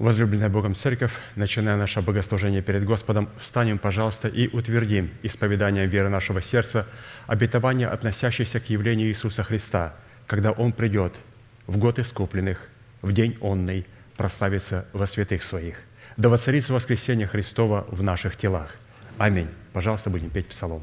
Возлюбленная Богом Церковь, начиная наше богослужение перед Господом, встанем, пожалуйста, и утвердим исповеданием веры нашего сердца обетование, относящееся к явлению Иисуса Христа, когда Он придет в год искупленных, в день онный, прославится во святых своих. Да воцарится воскресение Христова в наших телах. Аминь. Пожалуйста, будем петь псалом.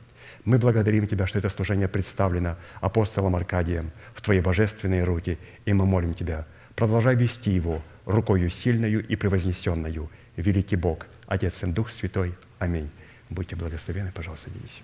мы благодарим Тебя, что это служение представлено апостолом Аркадием в Твои божественные руки, и мы молим Тебя, продолжай вести его рукою сильною и превознесенную. Великий Бог, Отец и Дух Святой. Аминь. Будьте благословены, пожалуйста, садитесь.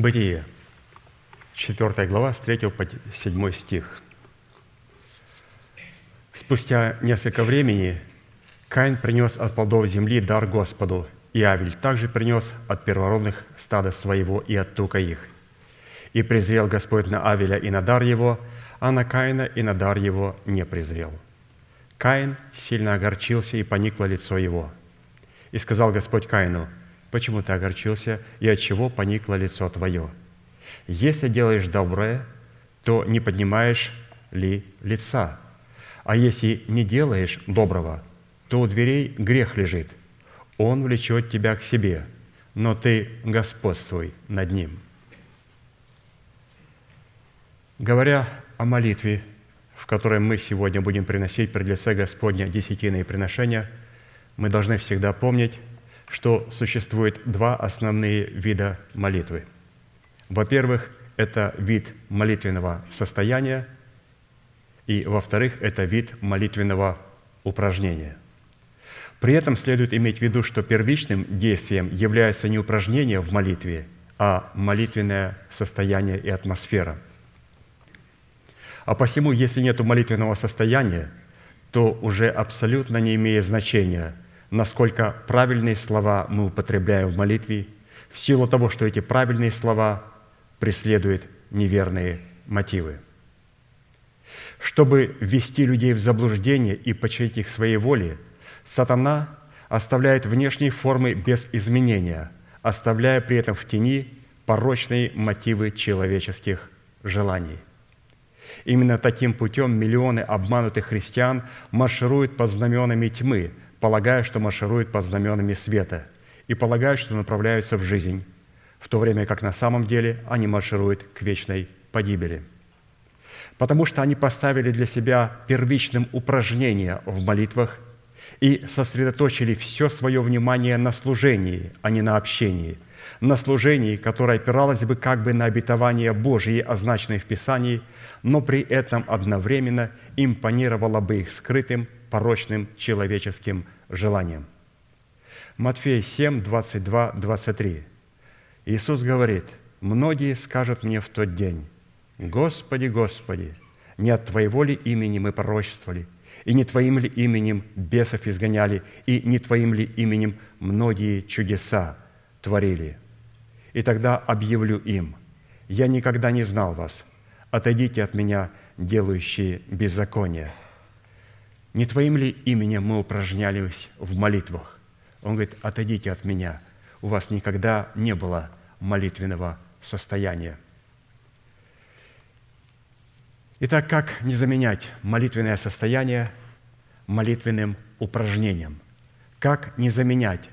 Бытие, 4 глава, с 3 по 7 стих. Спустя несколько времени Каин принес от плодов земли дар Господу, и Авель также принес от первородных стада своего и от тука их. И презрел Господь на Авеля и на дар его, а на Каина и на дар его не презрел. Каин сильно огорчился, и поникло лицо его. И сказал Господь Каину, «Почему ты огорчился, и от чего поникло лицо твое? Если делаешь доброе, то не поднимаешь ли лица? А если не делаешь доброго, то у дверей грех лежит. Он влечет тебя к себе, но ты господствуй над ним». Говоря о молитве, в которой мы сегодня будем приносить пред лице Господня десятины приношения, мы должны всегда помнить, что существует два основные вида молитвы. Во-первых, это вид молитвенного состояния, и, во-вторых, это вид молитвенного упражнения. При этом следует иметь в виду, что первичным действием является не упражнение в молитве, а молитвенное состояние и атмосфера – а посему, если нет молитвенного состояния, то уже абсолютно не имеет значения, насколько правильные слова мы употребляем в молитве, в силу того, что эти правильные слова преследуют неверные мотивы. Чтобы ввести людей в заблуждение и подчинить их своей воле, сатана оставляет внешние формы без изменения, оставляя при этом в тени порочные мотивы человеческих желаний – Именно таким путем миллионы обманутых христиан маршируют под знаменами тьмы, полагая, что маршируют под знаменами света, и полагают, что направляются в жизнь, в то время как на самом деле они маршируют к вечной погибели. Потому что они поставили для себя первичным упражнение в молитвах и сосредоточили все свое внимание на служении, а не на общении – на служении, которое опиралось бы как бы на обетование Божье, означенное в Писании, но при этом одновременно импонировало бы их скрытым, порочным человеческим желанием. Матфея 7, 22, 23. Иисус говорит, «Многие скажут мне в тот день, Господи, Господи, не от Твоего ли имени мы пророчествовали, и не Твоим ли именем бесов изгоняли, и не Твоим ли именем многие чудеса творили?» И тогда объявлю им, «Я никогда не знал вас, отойдите от меня, делающие беззаконие». Не Твоим ли именем мы упражнялись в молитвах? Он говорит, отойдите от меня. У вас никогда не было молитвенного состояния. Итак, как не заменять молитвенное состояние молитвенным упражнением? Как не заменять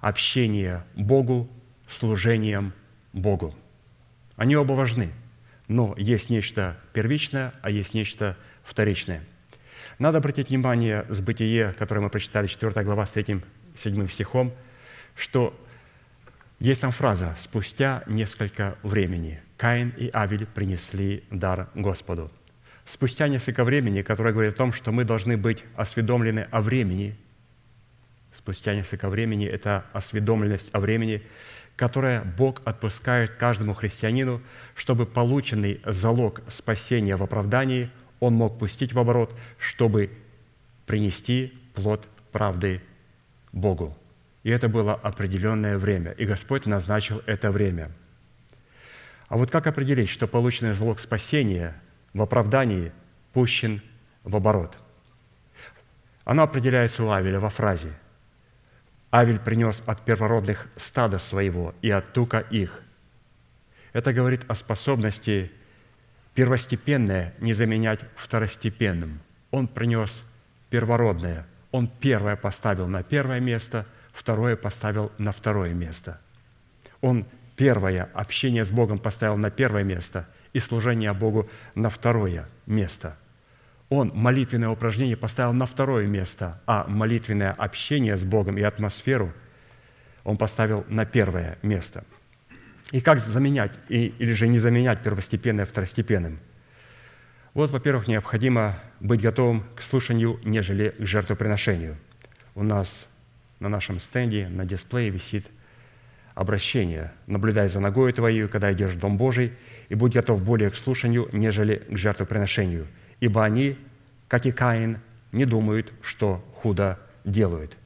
общение Богу служением Богу? Они оба важны – но есть нечто первичное, а есть нечто вторичное. Надо обратить внимание с бытие, которое мы прочитали, 4 глава с 3-7 стихом, что есть там фраза «спустя несколько времени Каин и Авель принесли дар Господу». Спустя несколько времени, которое говорит о том, что мы должны быть осведомлены о времени, спустя несколько времени – это осведомленность о времени, которое Бог отпускает каждому христианину, чтобы полученный залог спасения в оправдании он мог пустить в оборот, чтобы принести плод правды Богу. И это было определенное время, и Господь назначил это время. А вот как определить, что полученный залог спасения в оправдании пущен в оборот? Оно определяется у Авеля во фразе – Авель принес от первородных стада своего и от тука их. Это говорит о способности первостепенное не заменять второстепенным. Он принес первородное. Он первое поставил на первое место, второе поставил на второе место. Он первое общение с Богом поставил на первое место и служение Богу на второе место – он молитвенное упражнение поставил на второе место, а молитвенное общение с Богом и атмосферу он поставил на первое место. И как заменять, или же не заменять первостепенное второстепенным? Вот, во-первых, необходимо быть готовым к слушанию, нежели к жертвоприношению. У нас на нашем стенде, на дисплее висит обращение. Наблюдай за ногой твоей, когда идешь в Дом Божий, и будь готов более к слушанию, нежели к жертвоприношению. Ибо они, как и Каин, не думают, что худо делают.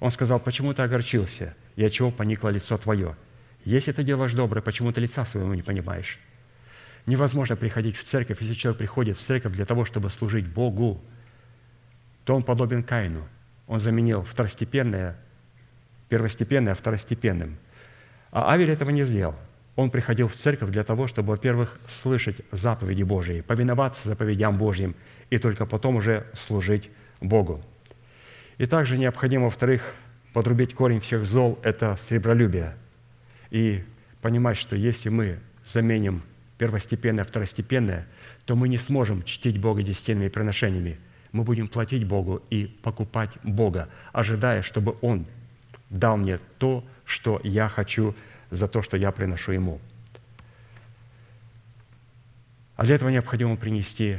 Он сказал, почему ты огорчился, и от чего поникло лицо твое? Если ты делаешь доброе, почему ты лица своего не понимаешь? Невозможно приходить в церковь, если человек приходит в церковь для того, чтобы служить Богу, то он подобен Каину. Он заменил второстепенное, первостепенное второстепенным. А Авель этого не сделал. Он приходил в церковь для того, чтобы, во-первых, слышать заповеди Божьи, повиноваться заповедям Божьим, и только потом уже служить Богу. И также необходимо, во-вторых, подрубить корень всех зол – это сребролюбие. И понимать, что если мы заменим первостепенное, второстепенное, то мы не сможем чтить Бога десятинными приношениями. Мы будем платить Богу и покупать Бога, ожидая, чтобы Он дал мне то, что я хочу за то, что я приношу Ему. А для этого необходимо принести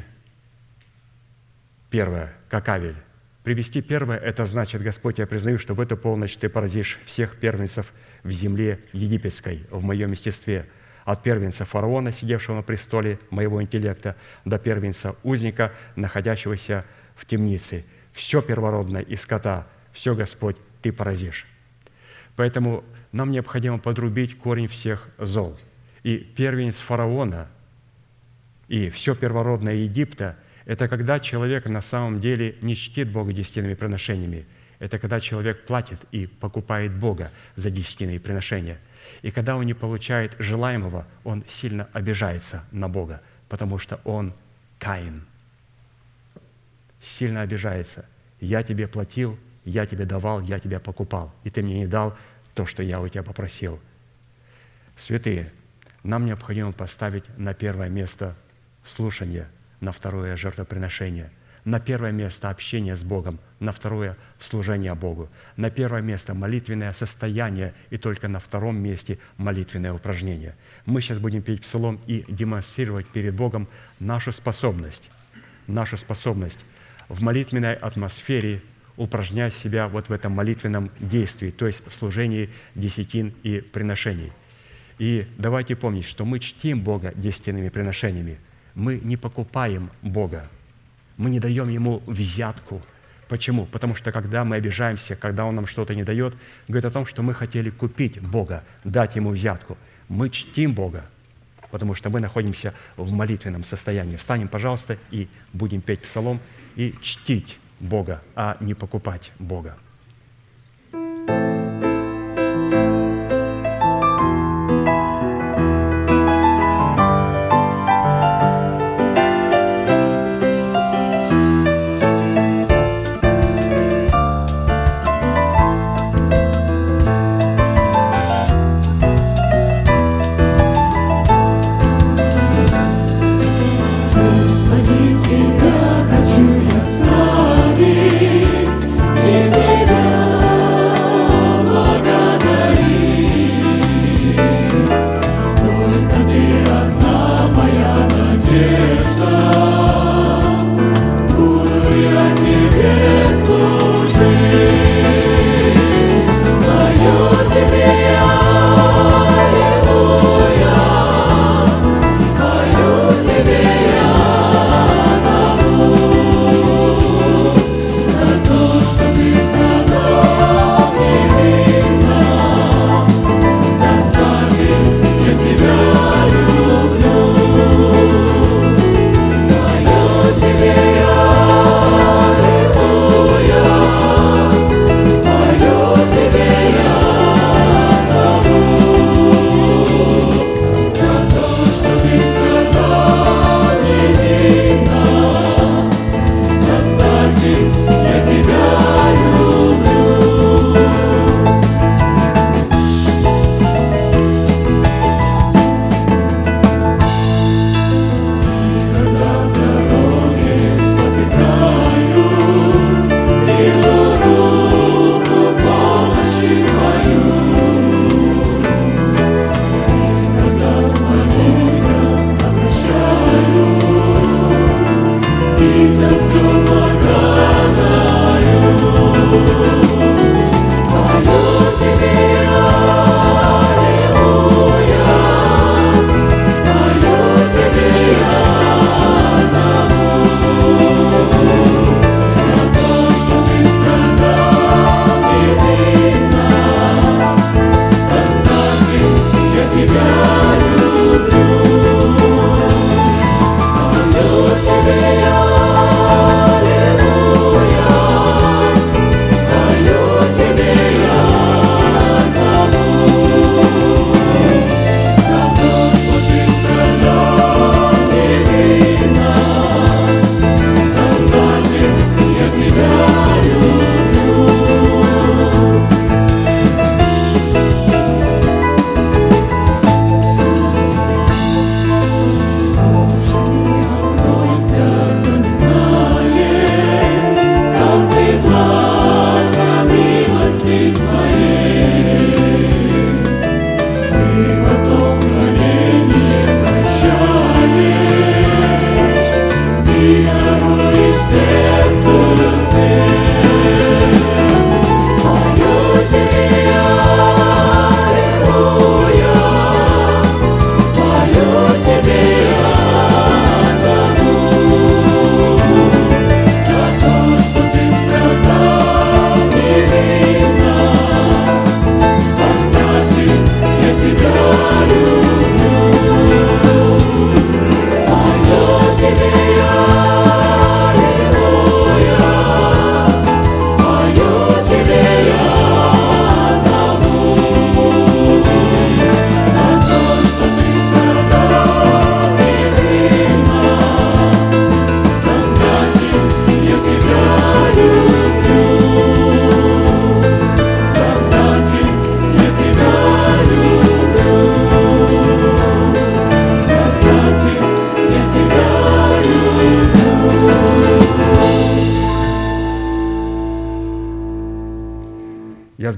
первое, как Авель. Привести первое – это значит, Господь, я признаю, что в эту полночь Ты поразишь всех первенцев в земле египетской, в моем естестве – от первенца фараона, сидевшего на престоле моего интеллекта, до первенца узника, находящегося в темнице. Все первородное из скота, все, Господь, Ты поразишь. Поэтому нам необходимо подрубить корень всех зол. И первенец фараона и все первородное Египта – это когда человек на самом деле не чтит Бога десятинными приношениями. Это когда человек платит и покупает Бога за десятинные приношения – и когда он не получает желаемого, он сильно обижается на Бога, потому что он Каин. Сильно обижается. Я тебе платил, я тебе давал, я тебя покупал, и ты мне не дал то, что я у тебя попросил. Святые, нам необходимо поставить на первое место слушание, на второе жертвоприношение – на первое место общение с Богом, на второе – служение Богу, на первое место – молитвенное состояние, и только на втором месте – молитвенное упражнение. Мы сейчас будем петь псалом и демонстрировать перед Богом нашу способность, нашу способность в молитвенной атмосфере упражнять себя вот в этом молитвенном действии, то есть в служении десятин и приношений. И давайте помнить, что мы чтим Бога десятинными приношениями. Мы не покупаем Бога, мы не даем Ему взятку. Почему? Потому что когда мы обижаемся, когда Он нам что-то не дает, говорит о том, что мы хотели купить Бога, дать Ему взятку. Мы чтим Бога, потому что мы находимся в молитвенном состоянии. Встанем, пожалуйста, и будем петь псалом и чтить Бога, а не покупать Бога.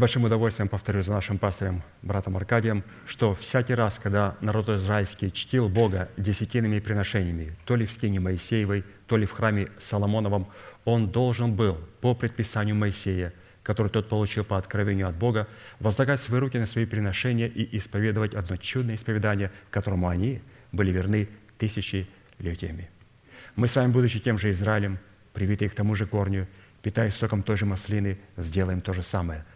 Большим удовольствием повторю за нашим пастором, братом Аркадием, что всякий раз, когда народ израильский чтил Бога десятинными приношениями, то ли в скине Моисеевой, то ли в храме Соломоновом, он должен был по предписанию Моисея, который тот получил по откровению от Бога, возлагать свои руки на свои приношения и исповедовать одно чудное исповедание, которому они были верны тысячелетиями. Мы с вами, будучи тем же Израилем, привитые к тому же корню, питаясь соком той же маслины, сделаем то же самое –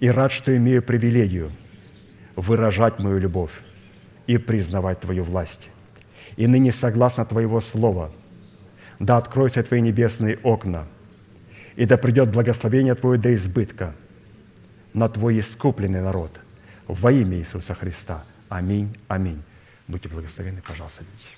и рад, что имею привилегию выражать мою любовь и признавать Твою власть. И ныне согласно Твоего Слова, да откроются Твои небесные окна, и да придет благословение Твое до избытка на Твой искупленный народ во имя Иисуса Христа. Аминь, аминь. Будьте благословенны, пожалуйста, садитесь.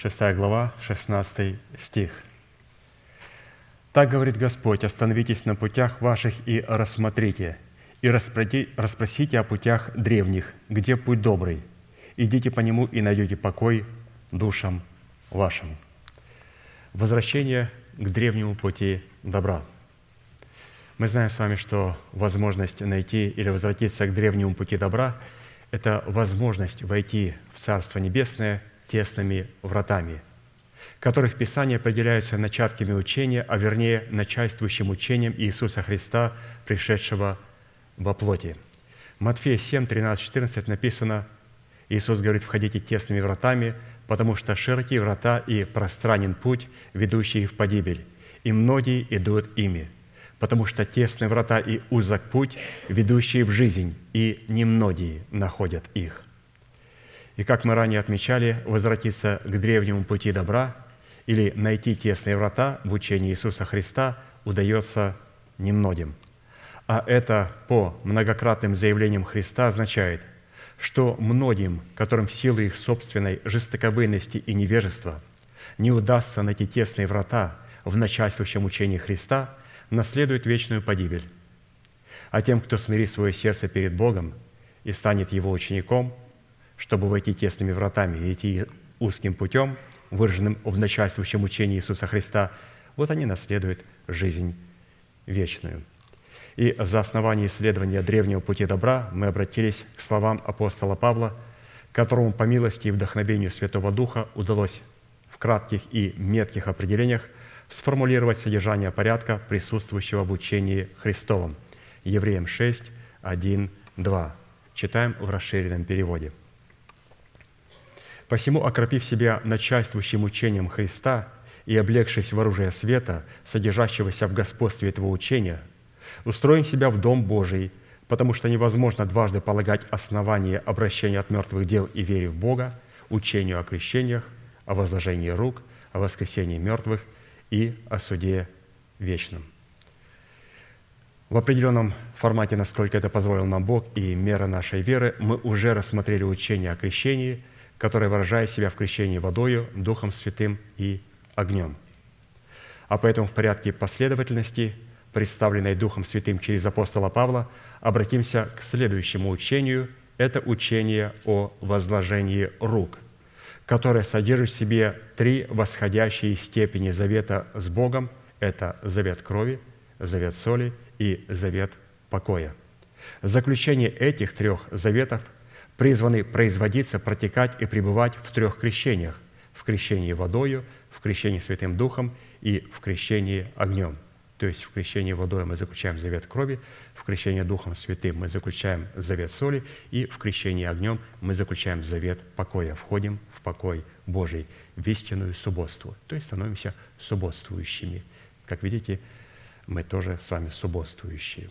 6 глава, 16 стих. «Так говорит Господь, остановитесь на путях ваших и рассмотрите, и расспросите о путях древних, где путь добрый. Идите по нему и найдете покой душам вашим». Возвращение к древнему пути добра. Мы знаем с вами, что возможность найти или возвратиться к древнему пути добра – это возможность войти в Царство Небесное – тесными вратами, которых в Писании определяются начатками учения, а вернее начальствующим учением Иисуса Христа, пришедшего во плоти. Матфея 7, 13, 14 написано, Иисус говорит, «Входите тесными вратами, потому что широки врата и пространен путь, ведущий в погибель, и многие идут ими, потому что тесны врата и узок путь, ведущий в жизнь, и немногие находят их. И как мы ранее отмечали, возвратиться к древнему пути добра или найти тесные врата в учении Иисуса Христа удается немногим. А это по многократным заявлениям Христа означает, что многим, которым в силу их собственной жестоковыйности и невежества не удастся найти тесные врата в начальствующем учении Христа, наследует вечную погибель. А тем, кто смирит свое сердце перед Богом и станет Его учеником – чтобы войти тесными вратами и идти узким путем, выраженным в начальствующем учении Иисуса Христа, вот они наследуют жизнь вечную. И за основание исследования древнего пути добра мы обратились к словам апостола Павла, которому по милости и вдохновению Святого Духа удалось в кратких и метких определениях сформулировать содержание порядка, присутствующего в учении Христовом. Евреям 6, 1, 2. Читаем в расширенном переводе – Посему, окропив себя начальствующим учением Христа и облегшись в оружие света, содержащегося в господстве этого учения, устроим себя в Дом Божий, потому что невозможно дважды полагать основание обращения от мертвых дел и вере в Бога, учению о крещениях, о возложении рук, о воскресении мертвых и о суде вечном. В определенном формате, насколько это позволил нам Бог и мера нашей веры, мы уже рассмотрели учение о крещении – которое выражает себя в крещении водою, Духом Святым и огнем. А поэтому в порядке последовательности, представленной Духом Святым через апостола Павла, обратимся к следующему учению. Это учение о возложении рук, которое содержит в себе три восходящие степени завета с Богом. Это завет крови, завет соли и завет покоя. Заключение этих трех заветов – призваны производиться, протекать и пребывать в трех крещениях – в крещении водою, в крещении Святым Духом и в крещении огнем. То есть в крещении водой мы заключаем завет крови, в крещении Духом Святым мы заключаем завет соли, и в крещении огнем мы заключаем завет покоя, входим в покой Божий, в истинную субботству, то есть становимся субботствующими. Как видите, мы тоже с вами субботствующие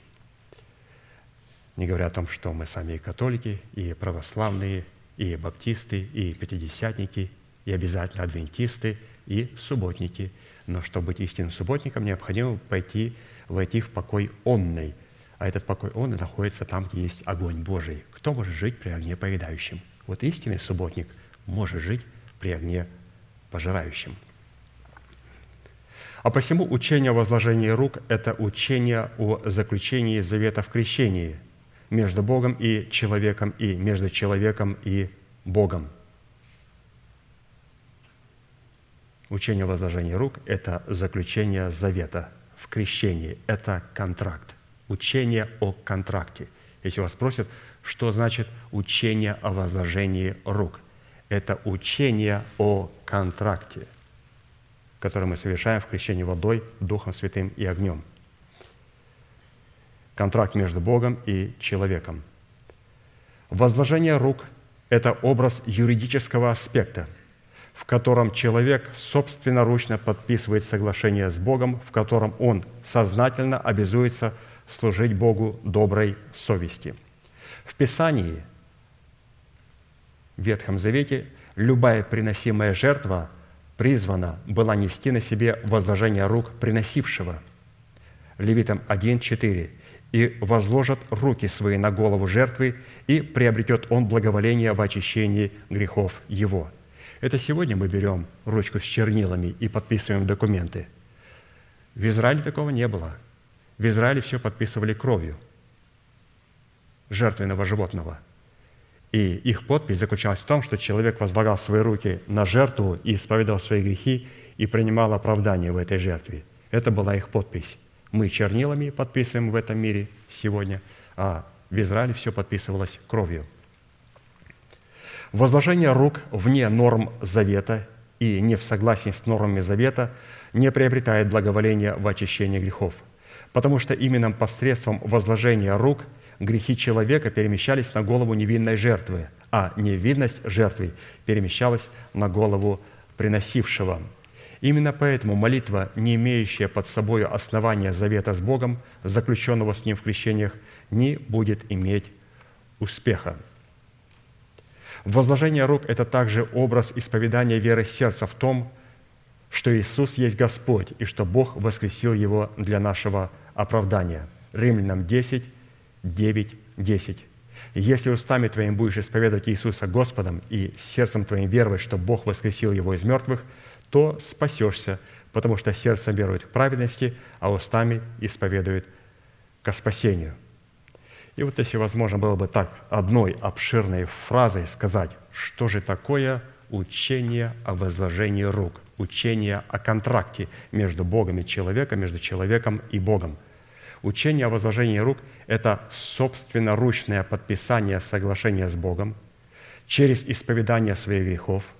не говоря о том, что мы сами и католики, и православные, и баптисты, и пятидесятники, и обязательно адвентисты, и субботники. Но чтобы быть истинным субботником, необходимо пойти, войти в покой онный. А этот покой он находится там, где есть огонь Божий. Кто может жить при огне поедающем? Вот истинный субботник может жить при огне пожирающем. А посему учение о возложении рук – это учение о заключении завета в крещении – между Богом и человеком, и между человеком и Богом. Учение о возложении рук – это заключение завета в крещении, это контракт, учение о контракте. Если вас спросят, что значит учение о возложении рук? Это учение о контракте, которое мы совершаем в крещении водой, Духом Святым и огнем – контракт между Богом и человеком. Возложение рук – это образ юридического аспекта, в котором человек собственноручно подписывает соглашение с Богом, в котором он сознательно обязуется служить Богу доброй совести. В Писании, в Ветхом Завете, любая приносимая жертва призвана была нести на себе возложение рук приносившего. Левитам 1.4 и возложат руки свои на голову жертвы, и приобретет он благоволение в очищении грехов его». Это сегодня мы берем ручку с чернилами и подписываем документы. В Израиле такого не было. В Израиле все подписывали кровью жертвенного животного. И их подпись заключалась в том, что человек возлагал свои руки на жертву и исповедовал свои грехи и принимал оправдание в этой жертве. Это была их подпись. Мы чернилами подписываем в этом мире сегодня, а в Израиле все подписывалось кровью. Возложение рук вне норм завета и не в согласии с нормами завета не приобретает благоволения в очищении грехов, потому что именно посредством возложения рук грехи человека перемещались на голову невинной жертвы, а невидность жертвы перемещалась на голову приносившего. Именно поэтому молитва, не имеющая под собой основания завета с Богом, заключенного с Ним в крещениях, не будет иметь успеха. Возложение рук – это также образ исповедания веры сердца в том, что Иисус есть Господь и что Бог воскресил Его для нашего оправдания. Римлянам 10, 9, 10. «Если устами твоим будешь исповедовать Иисуса Господом и сердцем твоим веровать, что Бог воскресил Его из мертвых, то спасешься, потому что сердцем верует к праведности, а устами исповедует ко спасению». И вот если возможно было бы так одной обширной фразой сказать, что же такое учение о возложении рук, учение о контракте между Богом и человеком, между человеком и Богом. Учение о возложении рук – это собственноручное подписание соглашения с Богом через исповедание своих грехов,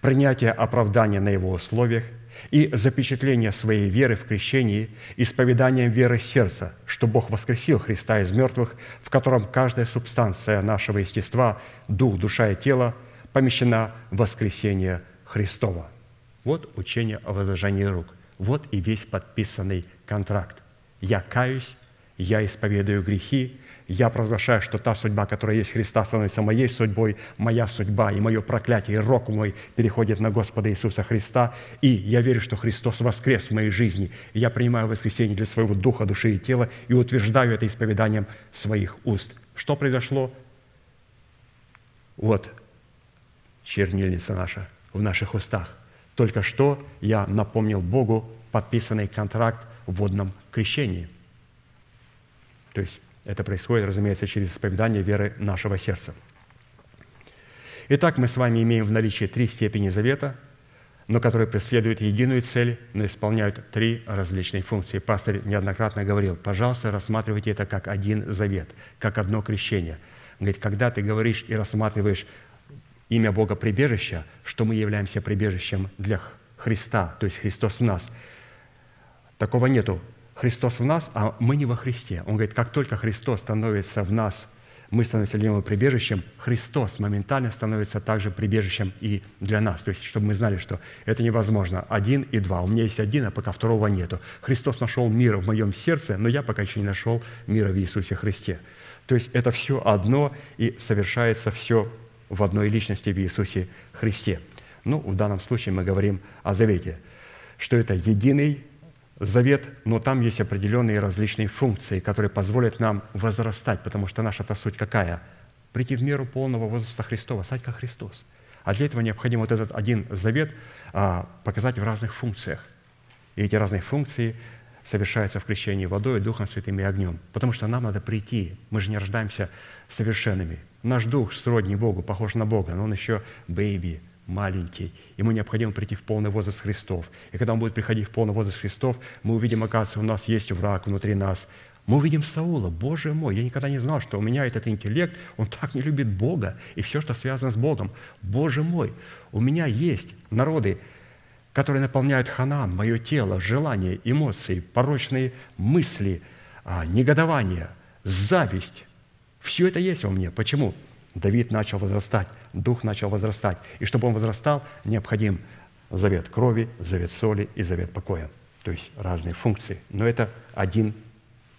принятие оправдания на его условиях – и запечатление своей веры в крещении исповеданием веры сердца, что Бог воскресил Христа из мертвых, в котором каждая субстанция нашего естества, дух, душа и тело, помещена в воскресение Христова. Вот учение о возложении рук. Вот и весь подписанный контракт. Я каюсь, я исповедую грехи, я провозглашаю, что та судьба, которая есть Христа, становится моей судьбой, моя судьба и мое проклятие, и рок мой переходит на Господа Иисуса Христа. И я верю, что Христос воскрес в моей жизни. И я принимаю воскресение для своего духа, души и тела и утверждаю это исповеданием своих уст. Что произошло? Вот чернильница наша в наших устах. Только что я напомнил Богу подписанный контракт в водном крещении. То есть это происходит, разумеется, через исповедание веры нашего сердца. Итак, мы с вами имеем в наличии три степени завета, но которые преследуют единую цель, но исполняют три различные функции. Пастор неоднократно говорил, пожалуйста, рассматривайте это как один завет, как одно крещение. Он говорит, когда ты говоришь и рассматриваешь имя Бога прибежища, что мы являемся прибежищем для Христа, то есть Христос в нас. Такого нету Христос в нас, а мы не во Христе. Он говорит, как только Христос становится в нас, мы становимся для Него прибежищем, Христос моментально становится также прибежищем и для нас. То есть, чтобы мы знали, что это невозможно. Один и два. У меня есть один, а пока второго нету. Христос нашел мир в моем сердце, но я пока еще не нашел мира в Иисусе Христе. То есть это все одно и совершается все в одной личности в Иисусе Христе. Ну, в данном случае мы говорим о завете, что это единый завет, но там есть определенные различные функции, которые позволят нам возрастать, потому что наша-то суть какая? Прийти в меру полного возраста Христова, стать как Христос. А для этого необходимо вот этот один завет а, показать в разных функциях. И эти разные функции совершаются в крещении водой, Духом Святым и огнем. Потому что нам надо прийти. Мы же не рождаемся совершенными. Наш дух сродни Богу, похож на Бога, но он еще бэйби, маленький. Ему необходимо прийти в полный возраст Христов. И когда он будет приходить в полный возраст Христов, мы увидим, оказывается, у нас есть враг внутри нас. Мы увидим Саула. Боже мой, я никогда не знал, что у меня этот интеллект, он так не любит Бога и все, что связано с Богом. Боже мой, у меня есть народы, которые наполняют ханан, мое тело, желания, эмоции, порочные мысли, а, негодование, зависть. Все это есть во мне. Почему? Давид начал возрастать дух начал возрастать. И чтобы он возрастал, необходим завет крови, завет соли и завет покоя. То есть разные функции. Но это один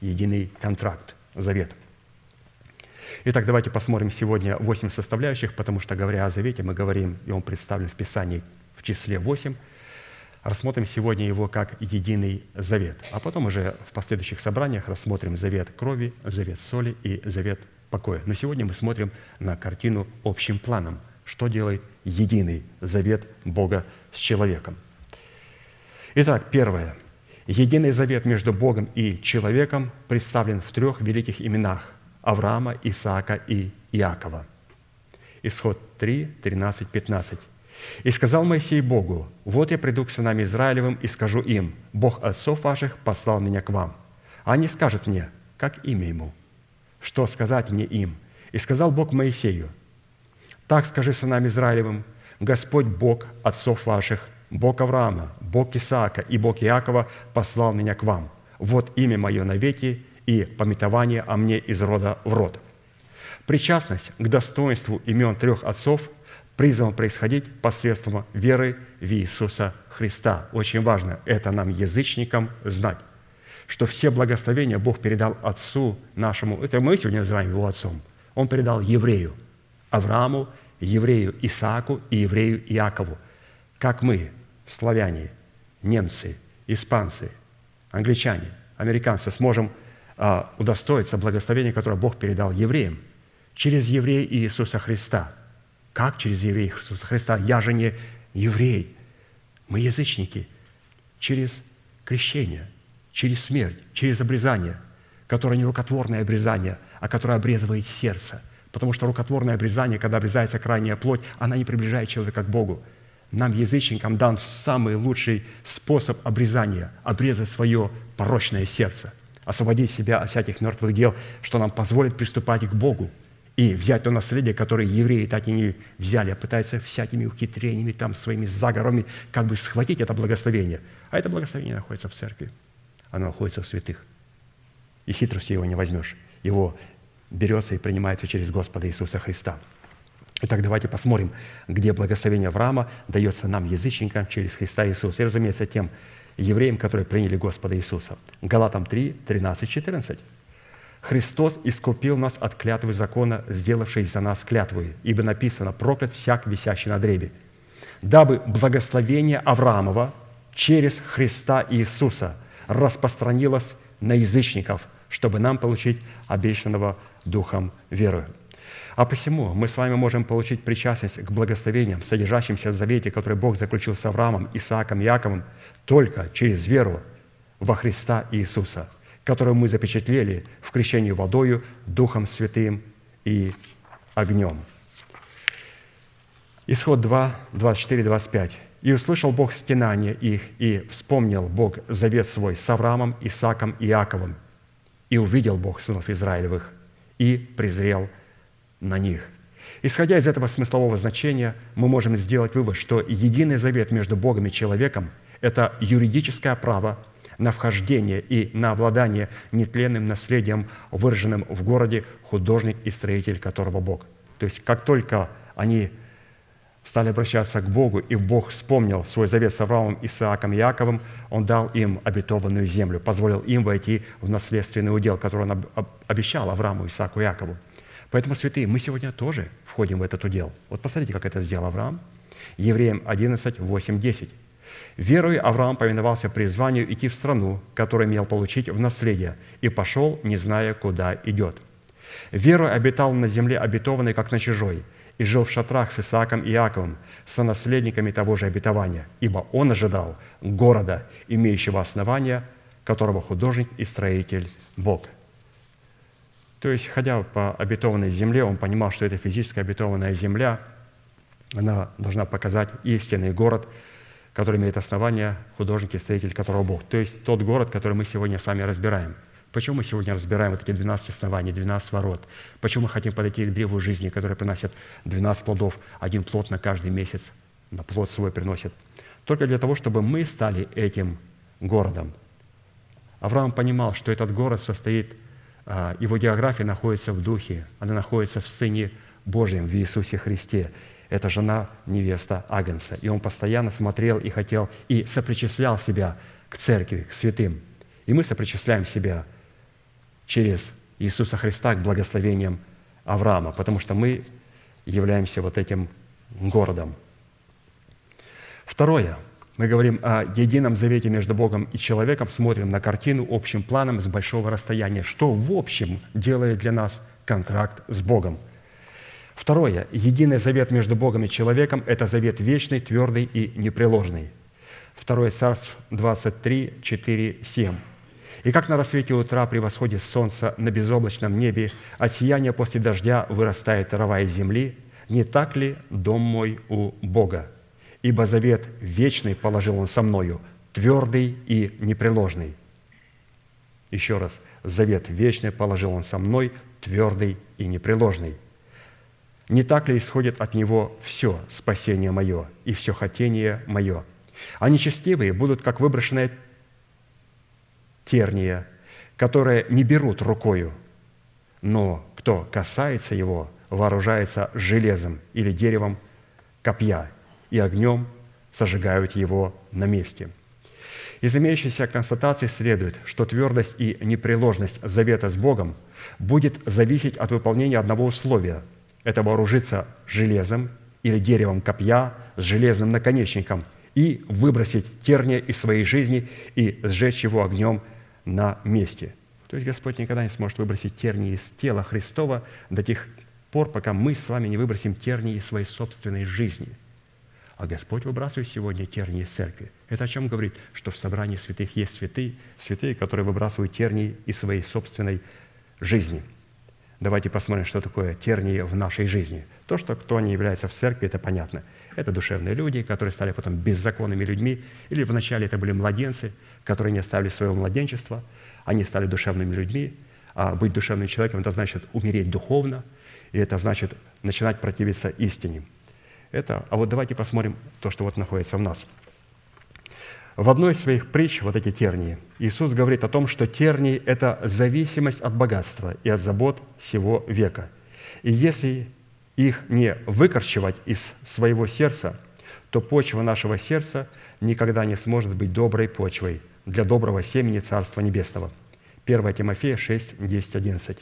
единый контракт, завет. Итак, давайте посмотрим сегодня восемь составляющих, потому что, говоря о завете, мы говорим, и он представлен в Писании в числе восемь. Рассмотрим сегодня его как единый завет, а потом уже в последующих собраниях рассмотрим завет крови, завет соли и завет покоя. Но сегодня мы смотрим на картину общим планом, что делает единый завет Бога с человеком. Итак, первое. Единый завет между Богом и человеком представлен в трех великих именах – Авраама, Исаака и Иакова. Исход 3, 13, 15. «И сказал Моисей Богу, вот я приду к сынам Израилевым и скажу им, Бог отцов ваших послал меня к вам. Они скажут мне, как имя ему – что сказать мне им. И сказал Бог Моисею, так скажи сынам Израилевым, Господь Бог отцов ваших, Бог Авраама, Бог Исаака и Бог Иакова послал меня к вам. Вот имя мое навеки и пометование о мне из рода в род. Причастность к достоинству имен трех отцов призвана происходить посредством веры в Иисуса Христа. Очень важно это нам, язычникам, знать, что все благословения Бог передал Отцу нашему, это мы сегодня называем его Отцом, Он передал еврею, Аврааму, еврею Исааку и еврею Иакову. Как мы, славяне, немцы, испанцы, англичане, американцы, сможем а, удостоиться благословения, которое Бог передал евреям через еврея Иисуса Христа. Как через еврея Иисуса Христа? Я же не еврей, мы язычники. Через крещение, через смерть, через обрезание, которое не рукотворное обрезание, а которое обрезывает сердце. Потому что рукотворное обрезание, когда обрезается крайняя плоть, она не приближает человека к Богу. Нам, язычникам, дан самый лучший способ обрезания – обрезать свое порочное сердце, освободить себя от всяких мертвых дел, что нам позволит приступать к Богу – и взять то наследие, которое евреи так и не взяли, а пытаются всякими ухитрениями, там, своими заговорами как бы схватить это благословение. А это благословение находится в церкви. Оно находится в святых. И хитростью его не возьмешь. Его берется и принимается через Господа Иисуса Христа. Итак, давайте посмотрим, где благословение Авраама дается нам, язычникам, через Христа Иисуса. И, разумеется, тем евреям, которые приняли Господа Иисуса. Галатам 3, 13, 14. Христос искупил нас от клятвы закона, сделавшей за нас клятвы, ибо написано «проклят всяк, висящий на дребе», дабы благословение Авраамова через Христа Иисуса распространилось на язычников, чтобы нам получить обещанного Духом веры. А посему мы с вами можем получить причастность к благословениям, содержащимся в завете, который Бог заключил с Авраамом, Исааком Яковом, только через веру во Христа Иисуса – которую мы запечатлели в крещении водою, Духом Святым и огнем. Исход 2, 24, 25. «И услышал Бог стенание их, и вспомнил Бог завет свой с Авраамом, Исаком и Иаковом. И увидел Бог сынов Израилевых, и презрел на них». Исходя из этого смыслового значения, мы можем сделать вывод, что единый завет между Богом и человеком – это юридическое право на вхождение и на обладание нетленным наследием, выраженным в городе художник и строитель которого Бог. То есть как только они стали обращаться к Богу, и Бог вспомнил свой завет с Авраамом, Исааком и Яковом, Он дал им обетованную землю, позволил им войти в наследственный удел, который Он обещал Аврааму, Исааку и Якову. Поэтому, святые, мы сегодня тоже входим в этот удел. Вот посмотрите, как это сделал Авраам. Евреям 11, 8, 10. Верою Авраам повиновался призванию идти в страну, которую имел получить в наследие, и пошел, не зная, куда идет. Верою обитал на земле обетованной, как на чужой, и жил в шатрах с Исааком и Иаковом, со наследниками того же обетования, ибо он ожидал города, имеющего основания, которого художник и строитель Бог. То есть, ходя по обетованной земле, он понимал, что это физическая обетованная земля, она должна показать истинный город – который имеет основание художник и строитель которого Бог. То есть тот город, который мы сегодня с вами разбираем. Почему мы сегодня разбираем вот эти 12 оснований, 12 ворот? Почему мы хотим подойти к древу жизни, которое приносит 12 плодов, один плод на каждый месяц, на плод свой приносит? Только для того, чтобы мы стали этим городом. Авраам понимал, что этот город состоит, а, его география находится в Духе, она находится в Сыне Божьем, в Иисусе Христе это жена, невеста Агнца. И он постоянно смотрел и хотел, и сопричислял себя к церкви, к святым. И мы сопричисляем себя через Иисуса Христа к благословениям Авраама, потому что мы являемся вот этим городом. Второе. Мы говорим о едином завете между Богом и человеком, смотрим на картину общим планом с большого расстояния. Что в общем делает для нас контракт с Богом – Второе. Единый завет между Богом и человеком – это завет вечный, твердый и непреложный. Второе Царств 23, 4, 7. «И как на рассвете утра при восходе солнца на безоблачном небе от сияния после дождя вырастает трава из земли, не так ли дом мой у Бога? Ибо завет вечный положил Он со мною, твердый и непреложный». Еще раз. «Завет вечный положил Он со мной, твердый и непреложный». Не так ли исходит от Него все спасение мое и все хотение мое? А нечестивые будут, как выброшенная терния, которые не берут рукою, но кто касается его, вооружается железом или деревом копья, и огнем сожигают его на месте». Из имеющейся констатации следует, что твердость и непреложность завета с Богом будет зависеть от выполнения одного условия – это вооружиться железом или деревом копья с железным наконечником и выбросить терния из своей жизни и сжечь его огнем на месте. То есть Господь никогда не сможет выбросить тернии из тела Христова до тех пор, пока мы с вами не выбросим тернии из своей собственной жизни. А Господь выбрасывает сегодня тернии из церкви. Это о чем говорит? Что в собрании святых есть святые, святые, которые выбрасывают тернии из своей собственной жизни. Давайте посмотрим, что такое тернии в нашей жизни. То, что кто не является в церкви, это понятно. Это душевные люди, которые стали потом беззаконными людьми, или вначале это были младенцы, которые не оставили своего младенчества, они стали душевными людьми, а быть душевным человеком – это значит умереть духовно, и это значит начинать противиться истине. Это, а вот давайте посмотрим то, что вот находится в нас. В одной из своих притч, вот эти тернии, Иисус говорит о том, что тернии – это зависимость от богатства и от забот всего века. И если их не выкорчевать из своего сердца, то почва нашего сердца никогда не сможет быть доброй почвой для доброго семени Царства Небесного. 1 Тимофея 6, 10, 11.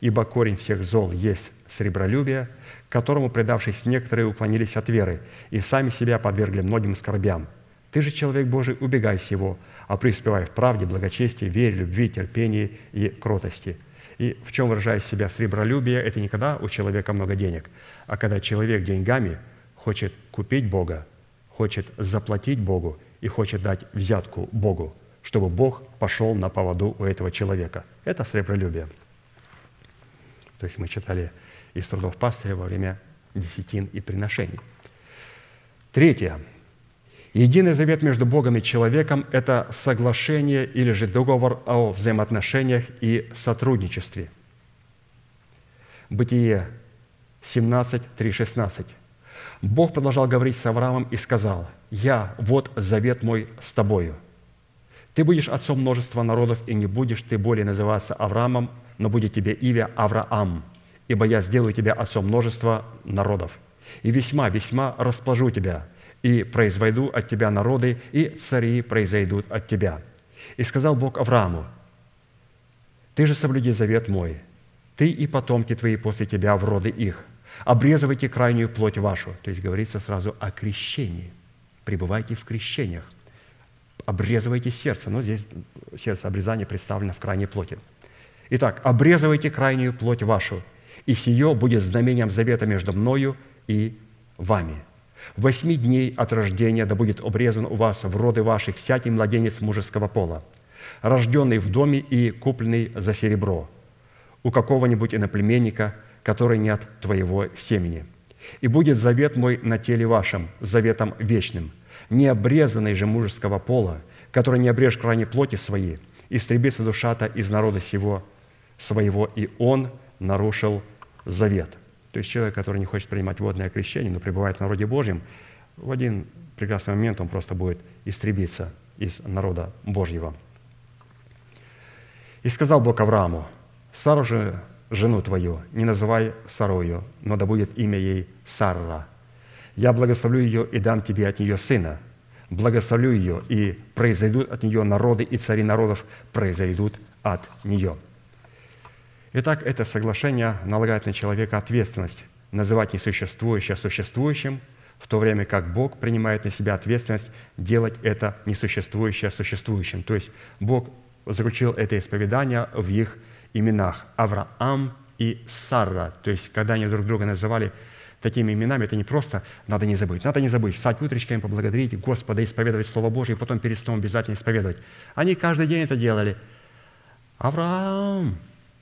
«Ибо корень всех зол есть сребролюбие, которому, предавшись некоторые, уклонились от веры и сами себя подвергли многим скорбям. Ты же, человек Божий, убегай сего, а преуспевай в правде, благочестии, вере, любви, терпении и кротости». И в чем выражает себя сребролюбие? Это не когда у человека много денег, а когда человек деньгами хочет купить Бога, хочет заплатить Богу и хочет дать взятку Богу, чтобы Бог пошел на поводу у этого человека. Это сребролюбие. То есть мы читали из трудов пастыря во время десятин и приношений. Третье. Единый завет между Богом и человеком – это соглашение или же договор о взаимоотношениях и сотрудничестве. Бытие 17, 3, 16. Бог продолжал говорить с Авраамом и сказал, «Я, вот завет мой с тобою. Ты будешь отцом множества народов, и не будешь ты более называться Авраамом, но будет тебе имя Авраам, ибо я сделаю тебя отцом множества народов. И весьма, весьма расположу тебя, и произведу от тебя народы, и цари произойдут от тебя». И сказал Бог Аврааму, «Ты же соблюди завет мой, ты и потомки твои после тебя в роды их. Обрезывайте крайнюю плоть вашу». То есть говорится сразу о крещении. Пребывайте в крещениях. Обрезывайте сердце. Но здесь сердце обрезания представлено в крайней плоти. Итак, обрезывайте крайнюю плоть вашу, и сие будет знамением завета между мною и вами – Восьми дней от рождения да будет обрезан у вас в роды ваши всякий младенец мужеского пола, рожденный в доме и купленный за серебро, у какого-нибудь иноплеменника, который не от твоего семени. И будет завет мой на теле вашем, заветом вечным, не обрезанный же мужеского пола, который не обрежь крайней плоти своей, истребится душата из народа сего своего, и он нарушил завет». То есть человек, который не хочет принимать водное крещение, но пребывает в народе Божьем, в один прекрасный момент он просто будет истребиться из народа Божьего. И сказал Бог Аврааму, «Сару же, жену твою, не называй Сарою, но да будет имя ей Сарра. Я благословлю ее и дам тебе от нее сына. Благословлю ее, и произойдут от нее народы, и цари народов произойдут от нее». Итак, это соглашение налагает на человека ответственность называть несуществующее существующим, в то время как Бог принимает на себя ответственность делать это несуществующее существующим. То есть Бог заключил это исповедание в их именах Авраам и Сара. То есть когда они друг друга называли такими именами, это не просто надо не забыть. Надо не забыть, встать утречком, поблагодарить Господа, исповедовать Слово Божье, и потом перед сном обязательно исповедовать. Они каждый день это делали. Авраам,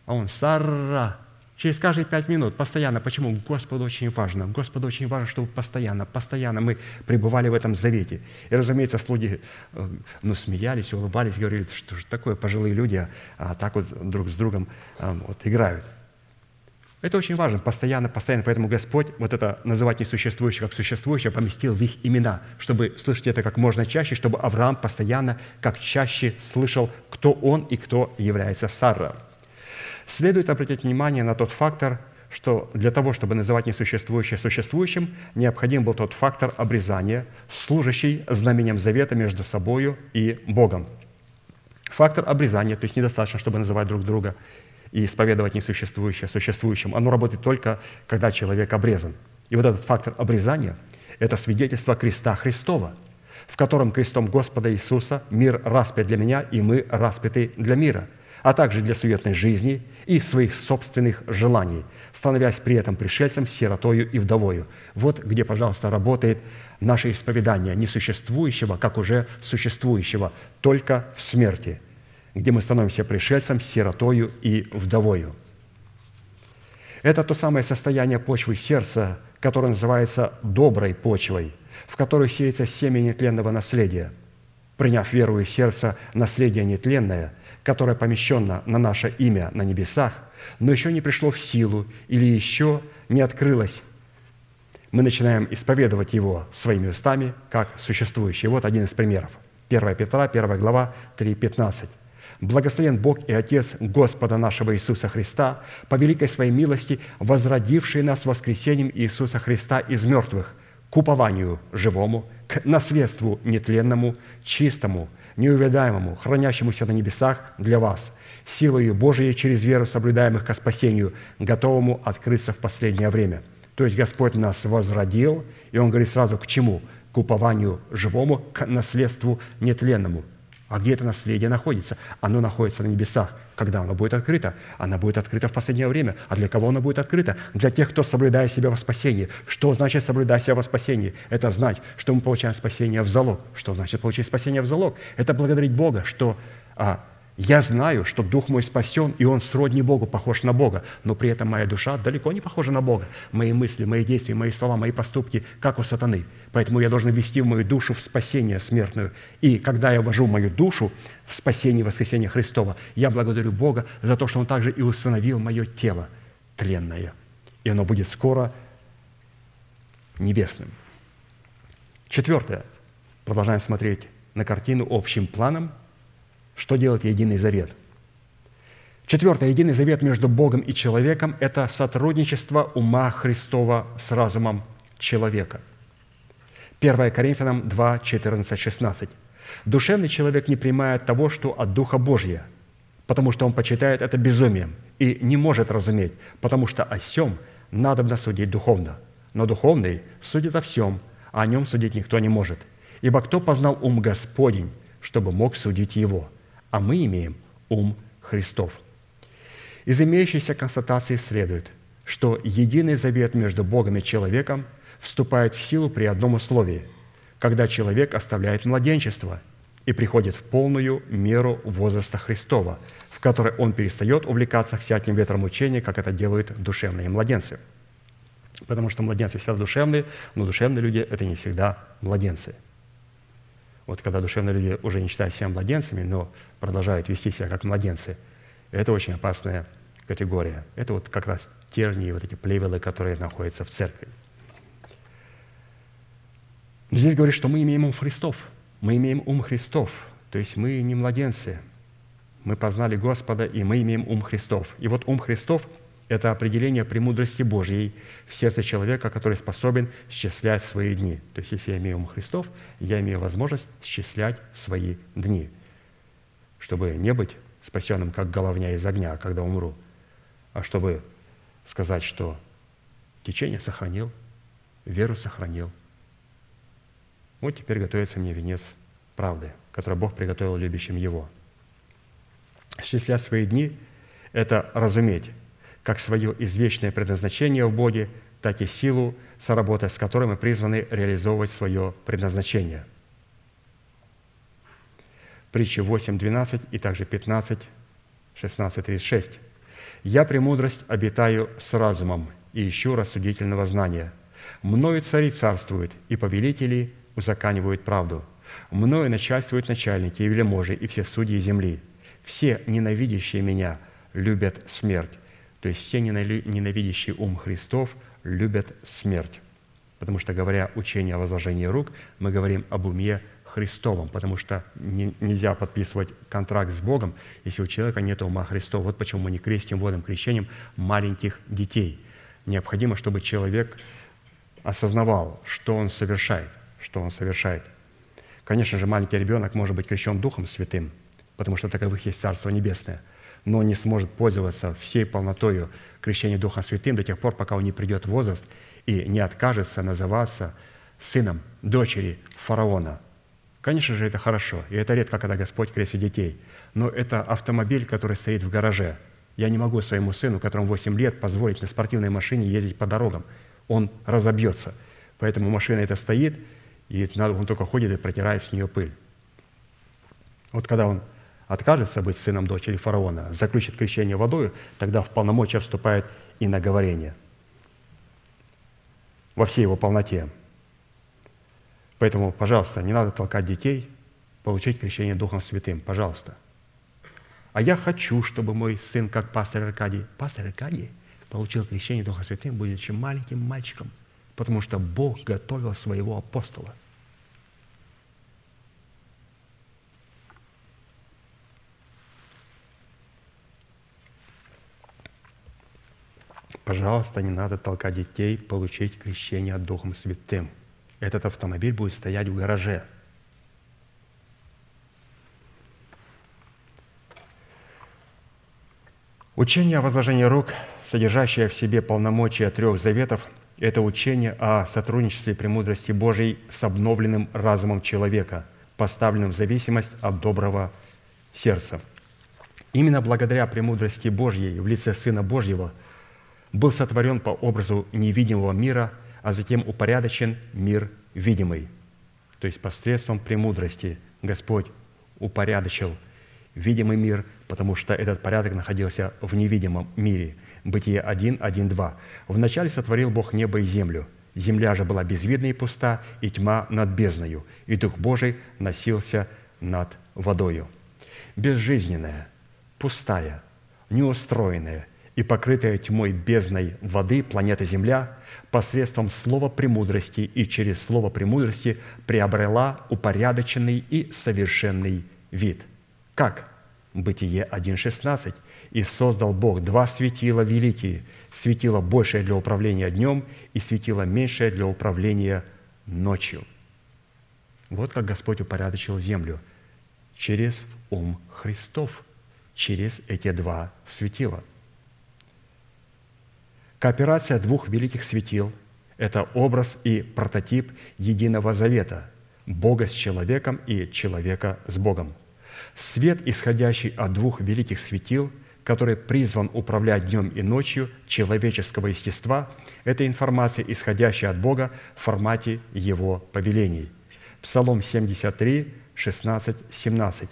а он «Сара». Через каждые пять минут, постоянно. Почему? Господу очень важно. Господу очень важно, чтобы постоянно, постоянно мы пребывали в этом завете. И, разумеется, слуги э, ну, смеялись, улыбались, говорили, что же такое, пожилые люди а, так вот друг с другом а, вот, играют. Это очень важно, постоянно, постоянно. Поэтому Господь вот это называть несуществующее как существующее поместил в их имена, чтобы слышать это как можно чаще, чтобы Авраам постоянно как чаще слышал, кто он и кто является Сара. Следует обратить внимание на тот фактор, что для того, чтобы называть несуществующее существующим, необходим был тот фактор обрезания, служащий знамением завета между собою и Богом. Фактор обрезания, то есть недостаточно, чтобы называть друг друга и исповедовать несуществующее существующим. Оно работает только, когда человек обрезан. И вот этот фактор обрезания – это свидетельство креста Христова, в котором крестом Господа Иисуса мир распят для меня, и мы распяты для мира – а также для суетной жизни и своих собственных желаний, становясь при этом пришельцем, сиротою и вдовою. Вот где, пожалуйста, работает наше исповедание несуществующего, как уже существующего, только в смерти, где мы становимся пришельцем, сиротою и вдовою. Это то самое состояние почвы сердца, которое называется доброй почвой, в которой сеется семя нетленного наследия. Приняв веру и сердце наследие нетленное – которое помещено на наше имя на небесах, но еще не пришло в силу или еще не открылось, мы начинаем исповедовать его своими устами как существующий. Вот один из примеров. 1 Петра, 1 глава, 3.15. «Благословен Бог и Отец Господа нашего Иисуса Христа, по великой своей милости, возродивший нас воскресением Иисуса Христа из мертвых, к упованию живому, к наследству нетленному, чистому, неувядаемому, хранящемуся на небесах для вас, силою Божией через веру соблюдаемых ко спасению, готовому открыться в последнее время». То есть Господь нас возродил, и Он говорит сразу к чему? К упованию живому, к наследству нетленному. А где это наследие находится? Оно находится на небесах. Когда оно будет открыто? Оно будет открыто в последнее время. А для кого оно будет открыто? Для тех, кто соблюдает себя во спасении. Что значит соблюдать себя во спасении? Это знать, что мы получаем спасение в залог. Что значит получить спасение в залог? Это благодарить Бога, что а, я знаю, что дух мой спасен, и он сродни Богу, похож на Бога, но при этом моя душа далеко не похожа на Бога. Мои мысли, мои действия, мои слова, мои поступки, как у сатаны. Поэтому я должен ввести в мою душу в спасение смертную. И когда я ввожу мою душу в спасение воскресения Христова, я благодарю Бога за то, что Он также и установил мое тело тленное. И оно будет скоро небесным. Четвертое. Продолжаем смотреть на картину общим планом – что делает Единый Завет? Четвертое. Единый Завет между Богом и человеком – это сотрудничество ума Христова с разумом человека. 1 Коринфянам 2, 14, 16. «Душевный человек не принимает того, что от Духа Божия, потому что он почитает это безумием и не может разуметь, потому что о сем надо судить духовно. Но духовный судит о всем, а о нем судить никто не может. Ибо кто познал ум Господень, чтобы мог судить его?» А мы имеем ум Христов. Из имеющейся констатации следует, что единый завет между Богом и человеком вступает в силу при одном условии, когда человек оставляет младенчество и приходит в полную меру возраста Христова, в которой он перестает увлекаться всяким ветром учения, как это делают душевные младенцы. Потому что младенцы всегда душевные, но душевные люди – это не всегда младенцы – вот когда душевные люди уже не считают себя младенцами, но продолжают вести себя как младенцы, это очень опасная категория. Это вот как раз тернии, вот эти плевелы, которые находятся в церкви. Здесь говорит, что мы имеем ум Христов. Мы имеем ум Христов. То есть мы не младенцы. Мы познали Господа, и мы имеем ум Христов. И вот ум Христов – это определение премудрости Божьей в сердце человека, который способен счислять свои дни. То есть, если я имею ум Христов, я имею возможность счислять свои дни, чтобы не быть спасенным, как головня из огня, когда умру, а чтобы сказать, что течение сохранил, веру сохранил. Вот теперь готовится мне венец правды, который Бог приготовил любящим Его. Счислять свои дни – это разуметь, как свое извечное предназначение в Боге, так и силу, соработать с которой мы призваны реализовывать свое предназначение. Притчи 8.12 и также 15, 16, 36. «Я премудрость обитаю с разумом и ищу рассудительного знания. Мною цари царствуют, и повелители узаканивают правду. Мною начальствуют начальники и вельможи, и все судьи земли. Все ненавидящие меня любят смерть, то есть все ненавидящие ум Христов любят смерть. Потому что, говоря учение о возложении рук, мы говорим об уме Христовом, потому что не, нельзя подписывать контракт с Богом, если у человека нет ума Христова. Вот почему мы не крестим водным крещением маленьких детей. Необходимо, чтобы человек осознавал, что он совершает, что он совершает. Конечно же, маленький ребенок может быть крещен Духом Святым, потому что таковых есть Царство Небесное, но не сможет пользоваться всей полнотою крещения Духом Святым до тех пор, пока он не придет в возраст и не откажется называться сыном дочери фараона. Конечно же, это хорошо, и это редко, когда Господь крестит детей. Но это автомобиль, который стоит в гараже. Я не могу своему сыну, которому 8 лет, позволить на спортивной машине ездить по дорогам. Он разобьется. Поэтому машина эта стоит, и он только ходит и протирает с нее пыль. Вот когда он откажется быть сыном дочери фараона, заключит крещение водой, тогда в полномочия вступает и наговорение во всей его полноте – Поэтому, пожалуйста, не надо толкать детей получить крещение Духом Святым. Пожалуйста. А я хочу, чтобы мой сын, как пастор Аркадий, пастор Аркадий получил крещение Духом Святым, будучи маленьким мальчиком, потому что Бог готовил своего апостола. Пожалуйста, не надо толкать детей получить крещение Духом Святым – этот автомобиль будет стоять в гараже. Учение о возложении рук, содержащее в себе полномочия трех заветов, это учение о сотрудничестве премудрости Божьей с обновленным разумом человека, поставленным в зависимость от доброго сердца. Именно благодаря премудрости Божьей в лице Сына Божьего был сотворен по образу невидимого мира – а затем упорядочен мир видимый. То есть посредством премудрости Господь упорядочил видимый мир, потому что этот порядок находился в невидимом мире. Бытие 1, 1, 2. «Вначале сотворил Бог небо и землю. Земля же была безвидна и пуста, и тьма над бездною, и Дух Божий носился над водою». Безжизненная, пустая, неустроенная и покрытая тьмой бездной воды планета Земля посредством слова премудрости и через слово премудрости приобрела упорядоченный и совершенный вид. Как? Бытие 1.16. «И создал Бог два светила великие, светило большее для управления днем и светило меньшее для управления ночью». Вот как Господь упорядочил землю через ум Христов, через эти два светила – Кооперация двух великих светил – это образ и прототип единого завета – Бога с человеком и человека с Богом. Свет, исходящий от двух великих светил, который призван управлять днем и ночью человеческого естества, это информация, исходящая от Бога в формате Его повелений. Псалом 73, 16, 17.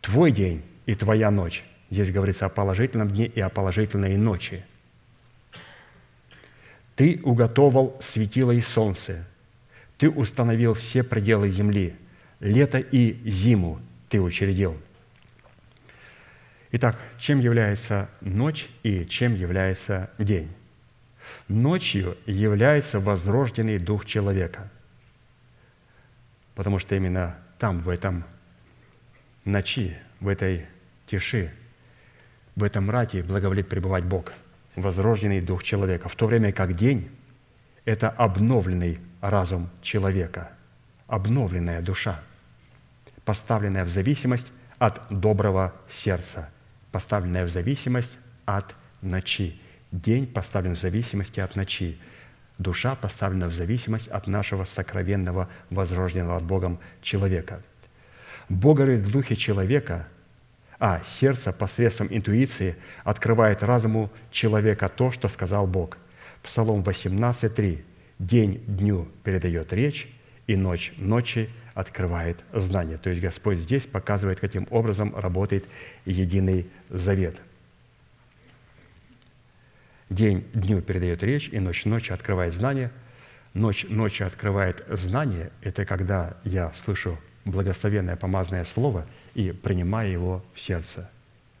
«Твой день и твоя ночь». Здесь говорится о положительном дне и о положительной ночи – ты уготовал светило и солнце. Ты установил все пределы земли. Лето и зиму ты учредил. Итак, чем является ночь и чем является день? Ночью является возрожденный дух человека, потому что именно там, в этом ночи, в этой тиши, в этом мраке благоволит пребывать Бог – возрожденный дух человека, в то время как день – это обновленный разум человека, обновленная душа, поставленная в зависимость от доброго сердца, поставленная в зависимость от ночи. День поставлен в зависимости от ночи. Душа поставлена в зависимость от нашего сокровенного, возрожденного от Богом человека. Бог говорит в духе человека – а сердце посредством интуиции открывает разуму человека то, что сказал Бог. Псалом 18.3. «День дню передает речь, и ночь ночи открывает знание». То есть Господь здесь показывает, каким образом работает единый завет. День дню передает речь, и ночь ночи открывает знание. Ночь ночи открывает знание – это когда я слышу благословенное помазанное слово и принимая его в сердце.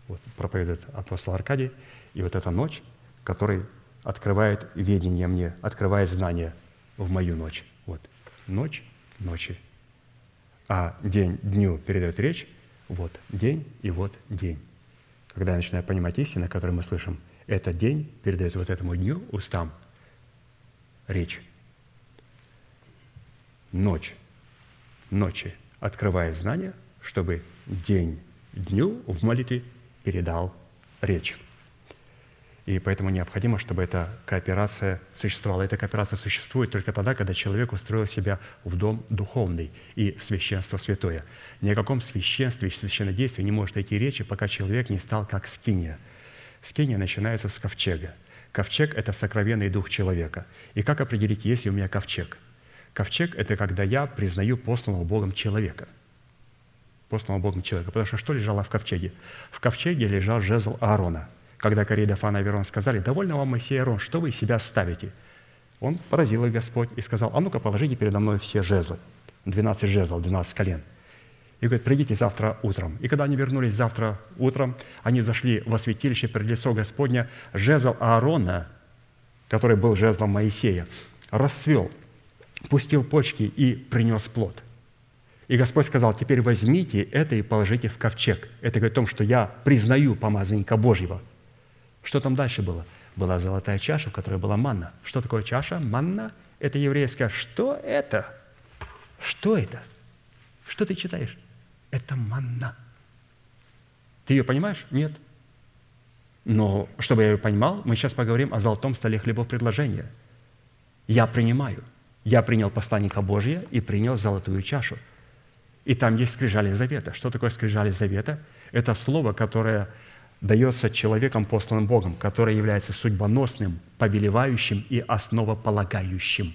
Вот проповедует апостол Аркадий, и вот эта ночь, который открывает ведение мне, открывает знание в мою ночь. Вот. Ночь, ночи а день дню передает речь, вот день и вот день. Когда я начинаю понимать истины, которые мы слышим, этот день передает вот этому дню устам речь. Ночь. Ночи открывает знание, чтобы день дню в молитве передал речь. И поэтому необходимо, чтобы эта кооперация существовала. Эта кооперация существует только тогда, когда человек устроил себя в дом духовный и священство святое. Ни о каком священстве и священнодействии не может идти речи, пока человек не стал как скиния. Скиния начинается с ковчега. Ковчег – это сокровенный дух человека. И как определить, есть ли у меня ковчег? Ковчег – это когда я признаю посланного Богом человека. Посланного Богом человека. Потому что что лежало в ковчеге? В ковчеге лежал жезл Аарона – когда Корей, Фана и Верон сказали, «Довольно вам, Моисей Арон, что вы из себя ставите?» Он поразил их Господь и сказал, «А ну-ка, положите передо мной все жезлы, 12 жезлов, 12 колен». И говорит, придите завтра утром. И когда они вернулись завтра утром, они зашли во святилище перед лицо Господня. Жезл Аарона, который был жезлом Моисея, расцвел, пустил почки и принес плод. И Господь сказал, теперь возьмите это и положите в ковчег. Это говорит о том, что я признаю помазанника Божьего – что там дальше было? Была золотая чаша, в которой была манна. Что такое чаша? Манна – это еврейская. Что это? Что это? Что ты читаешь? Это манна. Ты ее понимаешь? Нет. Но чтобы я ее понимал, мы сейчас поговорим о золотом столе хлебов предложения. Я принимаю. Я принял посланника Божия и принял золотую чашу. И там есть скрижали завета. Что такое скрижали завета? Это слово, которое дается человеком, посланным Богом, который является судьбоносным, повелевающим и основополагающим.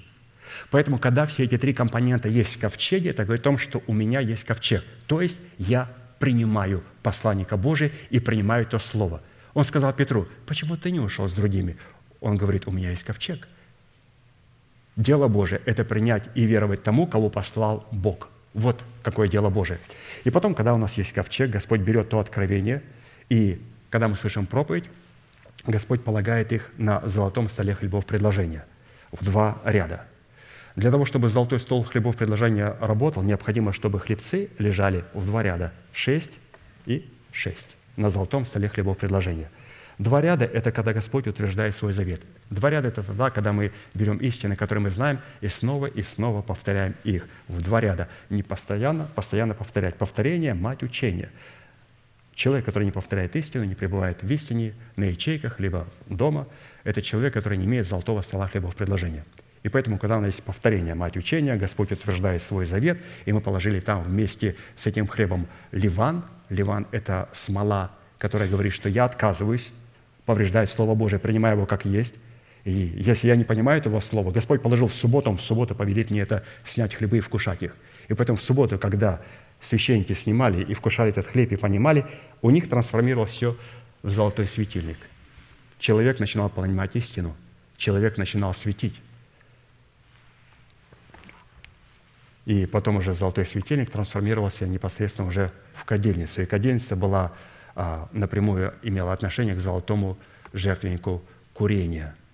Поэтому, когда все эти три компонента есть в ковчеге, это говорит о том, что у меня есть ковчег. То есть я принимаю посланника Божия и принимаю то слово. Он сказал Петру, почему ты не ушел с другими? Он говорит, у меня есть ковчег. Дело Божие – это принять и веровать тому, кого послал Бог. Вот какое дело Божие. И потом, когда у нас есть ковчег, Господь берет то откровение и когда мы слышим проповедь, Господь полагает их на золотом столе хлебов предложения в два ряда. Для того, чтобы золотой стол хлебов предложения работал, необходимо, чтобы хлебцы лежали в два ряда, шесть и шесть, на золотом столе хлебов предложения. Два ряда – это когда Господь утверждает свой завет. Два ряда – это тогда, когда мы берем истины, которые мы знаем, и снова и снова повторяем их. В два ряда. Не постоянно, постоянно повторять. Повторение – мать учения. Человек, который не повторяет истину, не пребывает в истине, на ячейках, либо дома, это человек, который не имеет золотого стола хлеба в предложении. И поэтому, когда у нас есть повторение, мать учения, Господь утверждает свой завет, и мы положили там вместе с этим хлебом ливан. Ливан – это смола, которая говорит, что я отказываюсь повреждать Слово Божие, принимая его как есть. И если я не понимаю этого слова, Господь положил в субботу, Он в субботу повелит мне это снять хлебы и вкушать их. И поэтому в субботу, когда священники снимали и вкушали этот хлеб и понимали, у них трансформировалось все в золотой светильник. Человек начинал понимать истину, человек начинал светить. И потом уже золотой светильник трансформировался непосредственно уже в кадильницу. И кадильница была напрямую имела отношение к золотому жертвеннику курения –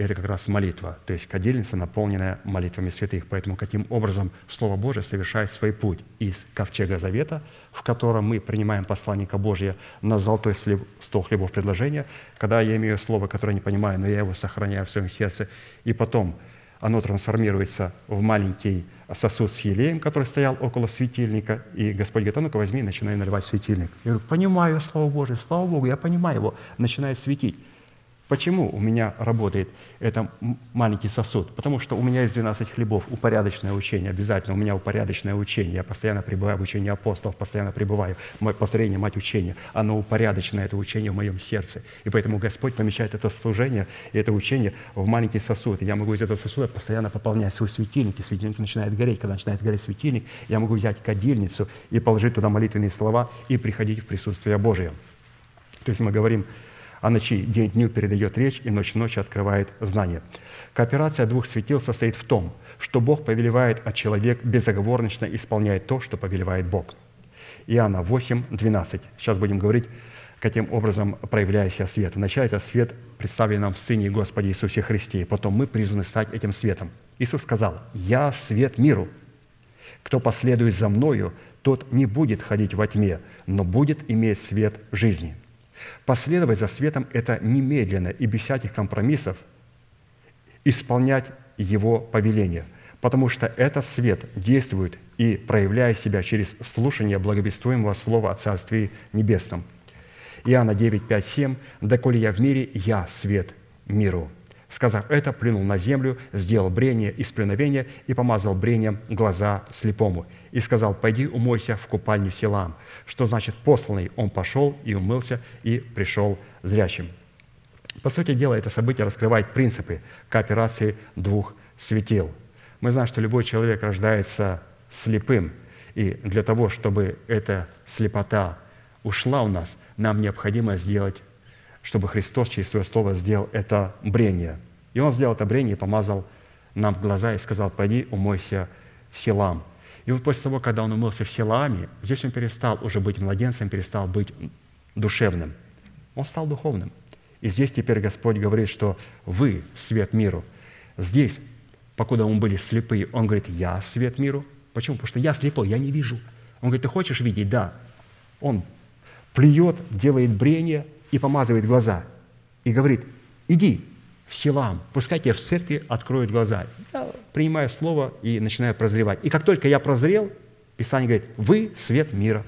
и это как раз молитва, то есть кадильница, наполненная молитвами святых. Поэтому каким образом Слово Божие совершает свой путь из ковчега завета, в котором мы принимаем посланника Божия на золотой стол хлебов предложения, когда я имею слово, которое не понимаю, но я его сохраняю в своем сердце, и потом оно трансформируется в маленький сосуд с елеем, который стоял около светильника, и Господь говорит, а ну-ка возьми и начинай наливать светильник. Я говорю, понимаю Слово Божие, слава Богу, я понимаю его, начинает светить. Почему у меня работает этот маленький сосуд? Потому что у меня есть 12 хлебов, упорядоченное учение, обязательно у меня упорядоченное учение. Я постоянно пребываю в учении апостолов, постоянно пребываю в повторении мать учения. Оно упорядочено, это учение в моем сердце. И поэтому Господь помещает это служение и это учение в маленький сосуд. И я могу из этого сосуда постоянно пополнять свой светильник, и светильник начинает гореть. Когда начинает гореть светильник, я могу взять кадильницу и положить туда молитвенные слова и приходить в присутствие Божие. То есть мы говорим, а ночи день дню передает речь, и ночь ночи открывает знание. Кооперация двух светил состоит в том, что Бог повелевает, а человек безоговорочно исполняет то, что повелевает Бог. Иоанна 8, 12. Сейчас будем говорить, каким образом проявляется свет. Вначале это свет представлен нам в Сыне Господе Иисусе Христе, и потом мы призваны стать этим светом. Иисус сказал, «Я свет миру». Кто последует за Мною, тот не будет ходить во тьме, но будет иметь свет жизни». Последовать за светом – это немедленно и без всяких компромиссов исполнять Его повеление, потому что этот свет действует и проявляет себя через слушание благовествуемого Слова о Царстве Небесном. Иоанна 9, 5, 7 «Доколе я в мире, я свет миру». Сказав это, плюнул на землю, сделал брение из плюновения и помазал брением глаза слепому. И сказал, пойди умойся в купальню Силам. Что значит посланный? Он пошел и умылся, и пришел зрячим. По сути дела, это событие раскрывает принципы кооперации двух светил. Мы знаем, что любой человек рождается слепым, и для того, чтобы эта слепота ушла у нас, нам необходимо сделать чтобы Христос через Свое Слово сделал это брение. И Он сделал это брение и помазал нам глаза и сказал, пойди умойся в селам. И вот после того, когда он умылся в селами, здесь он перестал уже быть младенцем, перестал быть душевным. Он стал духовным. И здесь теперь Господь говорит, что вы – свет миру. Здесь, покуда мы были слепы, Он говорит, я – свет миру. Почему? Потому что я слепой, я не вижу. Он говорит, ты хочешь видеть? Да. Он плюет, делает брение – и помазывает глаза, и говорит, иди в селам, пускай тебе в церкви откроют глаза. Я принимаю слово и начинаю прозревать. И как только я прозрел, Писание говорит, вы – свет мира.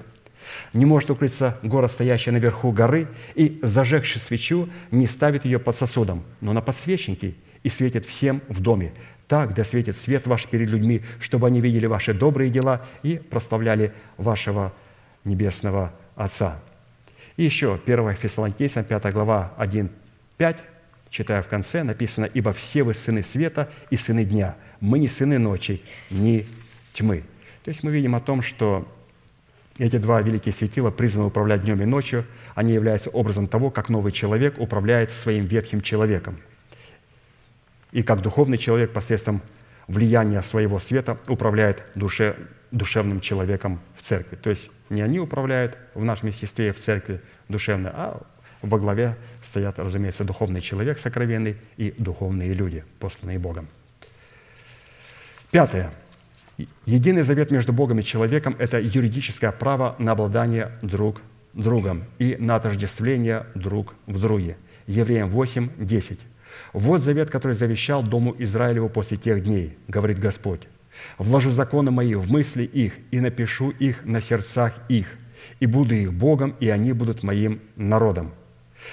Не может укрыться гора, стоящая наверху горы, и, зажегши свечу, не ставит ее под сосудом, но на подсвечнике и светит всем в доме. Так да светит свет ваш перед людьми, чтобы они видели ваши добрые дела и прославляли вашего небесного Отца. И еще 1 Фессалоникийцам, 5 глава, 1, 5, читая в конце, написано, «Ибо все вы сыны света и сыны дня, мы не сыны ночи, ни тьмы». То есть мы видим о том, что эти два великие светила призваны управлять днем и ночью. Они являются образом того, как новый человек управляет своим ветхим человеком. И как духовный человек посредством влияния своего света управляет душе, душевным человеком в церкви. То есть не они управляют в нашем естестве в церкви душевно, а во главе стоят, разумеется, духовный человек сокровенный и духовные люди, посланные Богом. Пятое. Единый завет между Богом и человеком – это юридическое право на обладание друг другом и на отождествление друг в друге. Евреям 8, 10. «Вот завет, который завещал Дому Израилеву после тех дней, говорит Господь. Вложу законы мои в мысли их и напишу их на сердцах их, и буду их Богом, и они будут моим народом».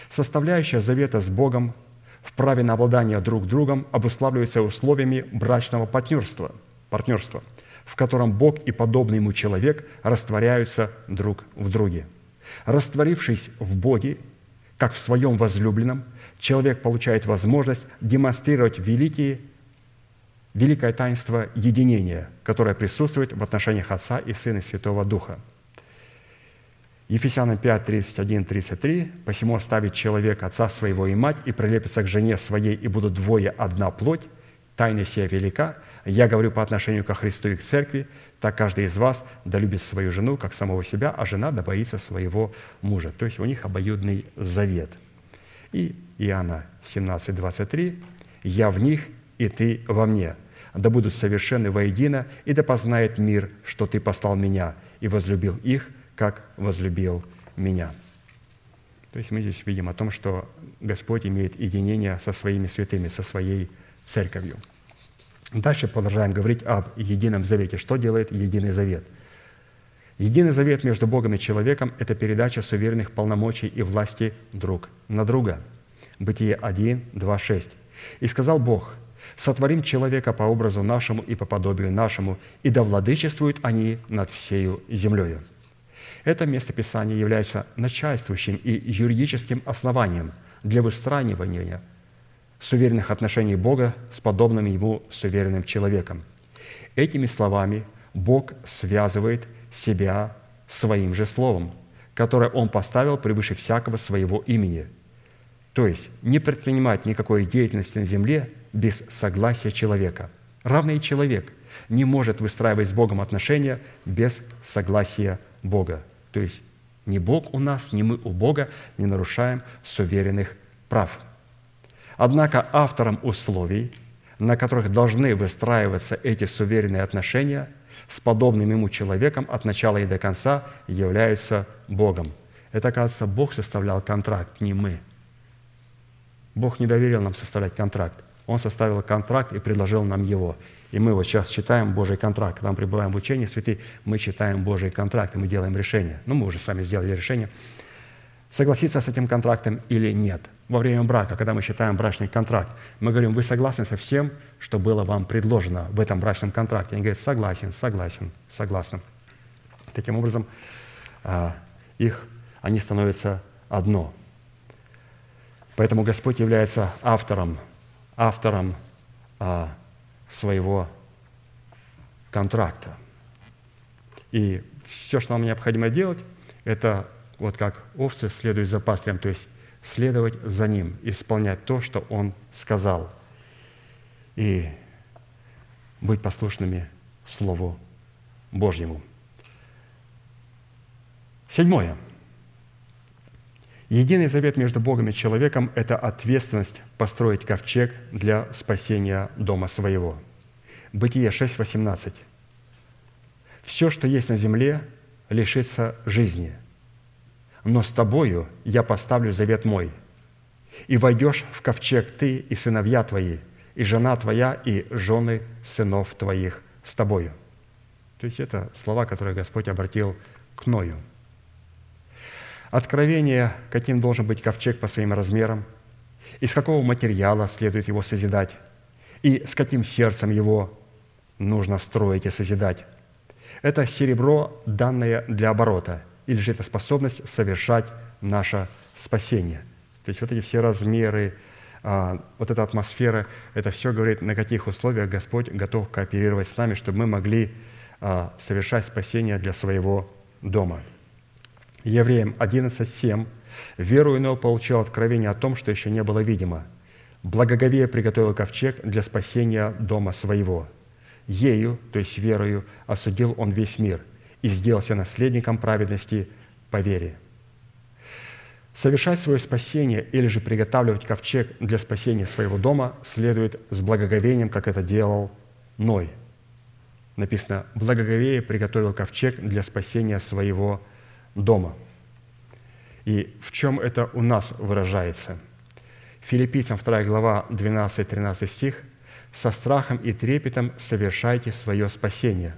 Составляющая завета с Богом в праве на обладание друг другом обуславливается условиями брачного партнерства, партнерства, в котором Бог и подобный ему человек растворяются друг в друге. Растворившись в Боге, как в своем возлюбленном, человек получает возможность демонстрировать великие великое таинство единения, которое присутствует в отношениях Отца и Сына и Святого Духа. Ефесянам 5, 31, 33. «Посему оставит человек отца своего и мать, и прилепится к жене своей, и будут двое одна плоть. Тайна сия велика. Я говорю по отношению ко Христу и к церкви, так каждый из вас да любит свою жену, как самого себя, а жена да боится своего мужа». То есть у них обоюдный завет. И Иоанна 17, 23. «Я в них, и ты во мне. Да будут совершенны воедино, и да познает мир, что ты послал меня, и возлюбил их, как возлюбил меня». То есть мы здесь видим о том, что Господь имеет единение со своими святыми, со своей церковью. Дальше продолжаем говорить об едином завете. Что делает единый завет? Единый завет между Богом и человеком – это передача суверенных полномочий и власти друг на друга. Бытие 1, 2, 6. «И сказал Бог, сотворим человека по образу нашему и по подобию нашему, и да владычествуют они над всею землею». Это местописание является начальствующим и юридическим основанием для выстраивания суверенных отношений Бога с подобным Ему суверенным человеком. Этими словами Бог связывает себя своим же словом, которое Он поставил превыше всякого своего имени. То есть не предпринимать никакой деятельности на земле без согласия человека. Равный человек не может выстраивать с Богом отношения без согласия Бога. То есть ни Бог у нас, ни мы у Бога не нарушаем суверенных прав. Однако автором условий, на которых должны выстраиваться эти суверенные отношения, с подобным ему человеком от начала и до конца являются Богом. Это, оказывается, Бог составлял контракт, не мы. Бог не доверил нам составлять контракт. Он составил контракт и предложил нам его. И мы вот сейчас читаем Божий контракт. Когда мы пребываем в учении святых, мы читаем Божий контракт, и мы делаем решение. Ну, мы уже с вами сделали решение. Согласиться с этим контрактом или нет. Во время брака, когда мы читаем брачный контракт, мы говорим, вы согласны со всем, что было вам предложено в этом брачном контракте? Они говорят, согласен, согласен, согласен. Таким образом, а, их, они становятся одно. Поэтому Господь является автором, автором а, своего контракта. И все, что нам необходимо делать, это вот как овцы следуют за пастырем, то есть следовать за ним, исполнять то, что он сказал, и быть послушными Слову Божьему. Седьмое. Единый завет между Богом и человеком – это ответственность построить ковчег для спасения дома своего. Бытие 6.18. «Все, что есть на земле, лишится жизни, но с тобою я поставлю завет мой, и войдешь в ковчег ты и сыновья твои, и жена твоя, и жены сынов твоих с тобою». То есть это слова, которые Господь обратил к Ною – Откровение, каким должен быть ковчег по своим размерам, из какого материала следует его созидать, и с каким сердцем его нужно строить и созидать. Это серебро, данное для оборота, или же это способность совершать наше спасение. То есть вот эти все размеры, а, вот эта атмосфера, это все говорит, на каких условиях Господь готов кооперировать с нами, чтобы мы могли а, совершать спасение для своего дома. Евреям 11.7. «Веру иного получил откровение о том, что еще не было видимо. Благоговея приготовил ковчег для спасения дома своего. Ею, то есть верою, осудил он весь мир и сделался наследником праведности по вере». Совершать свое спасение или же приготавливать ковчег для спасения своего дома следует с благоговением, как это делал Ной. Написано, «Благоговея приготовил ковчег для спасения своего дома. И в чем это у нас выражается? Филиппийцам 2 глава 12-13 стих «Со страхом и трепетом совершайте свое спасение,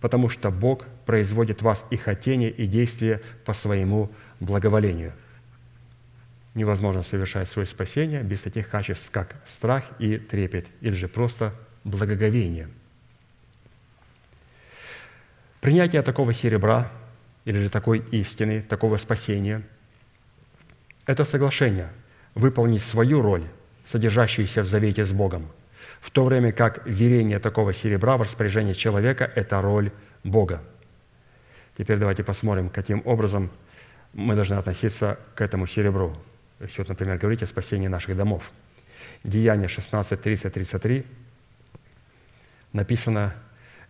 потому что Бог производит вас и хотение, и действие по своему благоволению». Невозможно совершать свое спасение без таких качеств, как страх и трепет, или же просто благоговение. Принятие такого серебра или же такой истины, такого спасения. Это соглашение выполнить свою роль, содержащуюся в завете с Богом, в то время как верение такого серебра в распоряжении человека – это роль Бога. Теперь давайте посмотрим, каким образом мы должны относиться к этому серебру. Если вот, например, говорить о спасении наших домов. Деяние 16, 30, 33 написано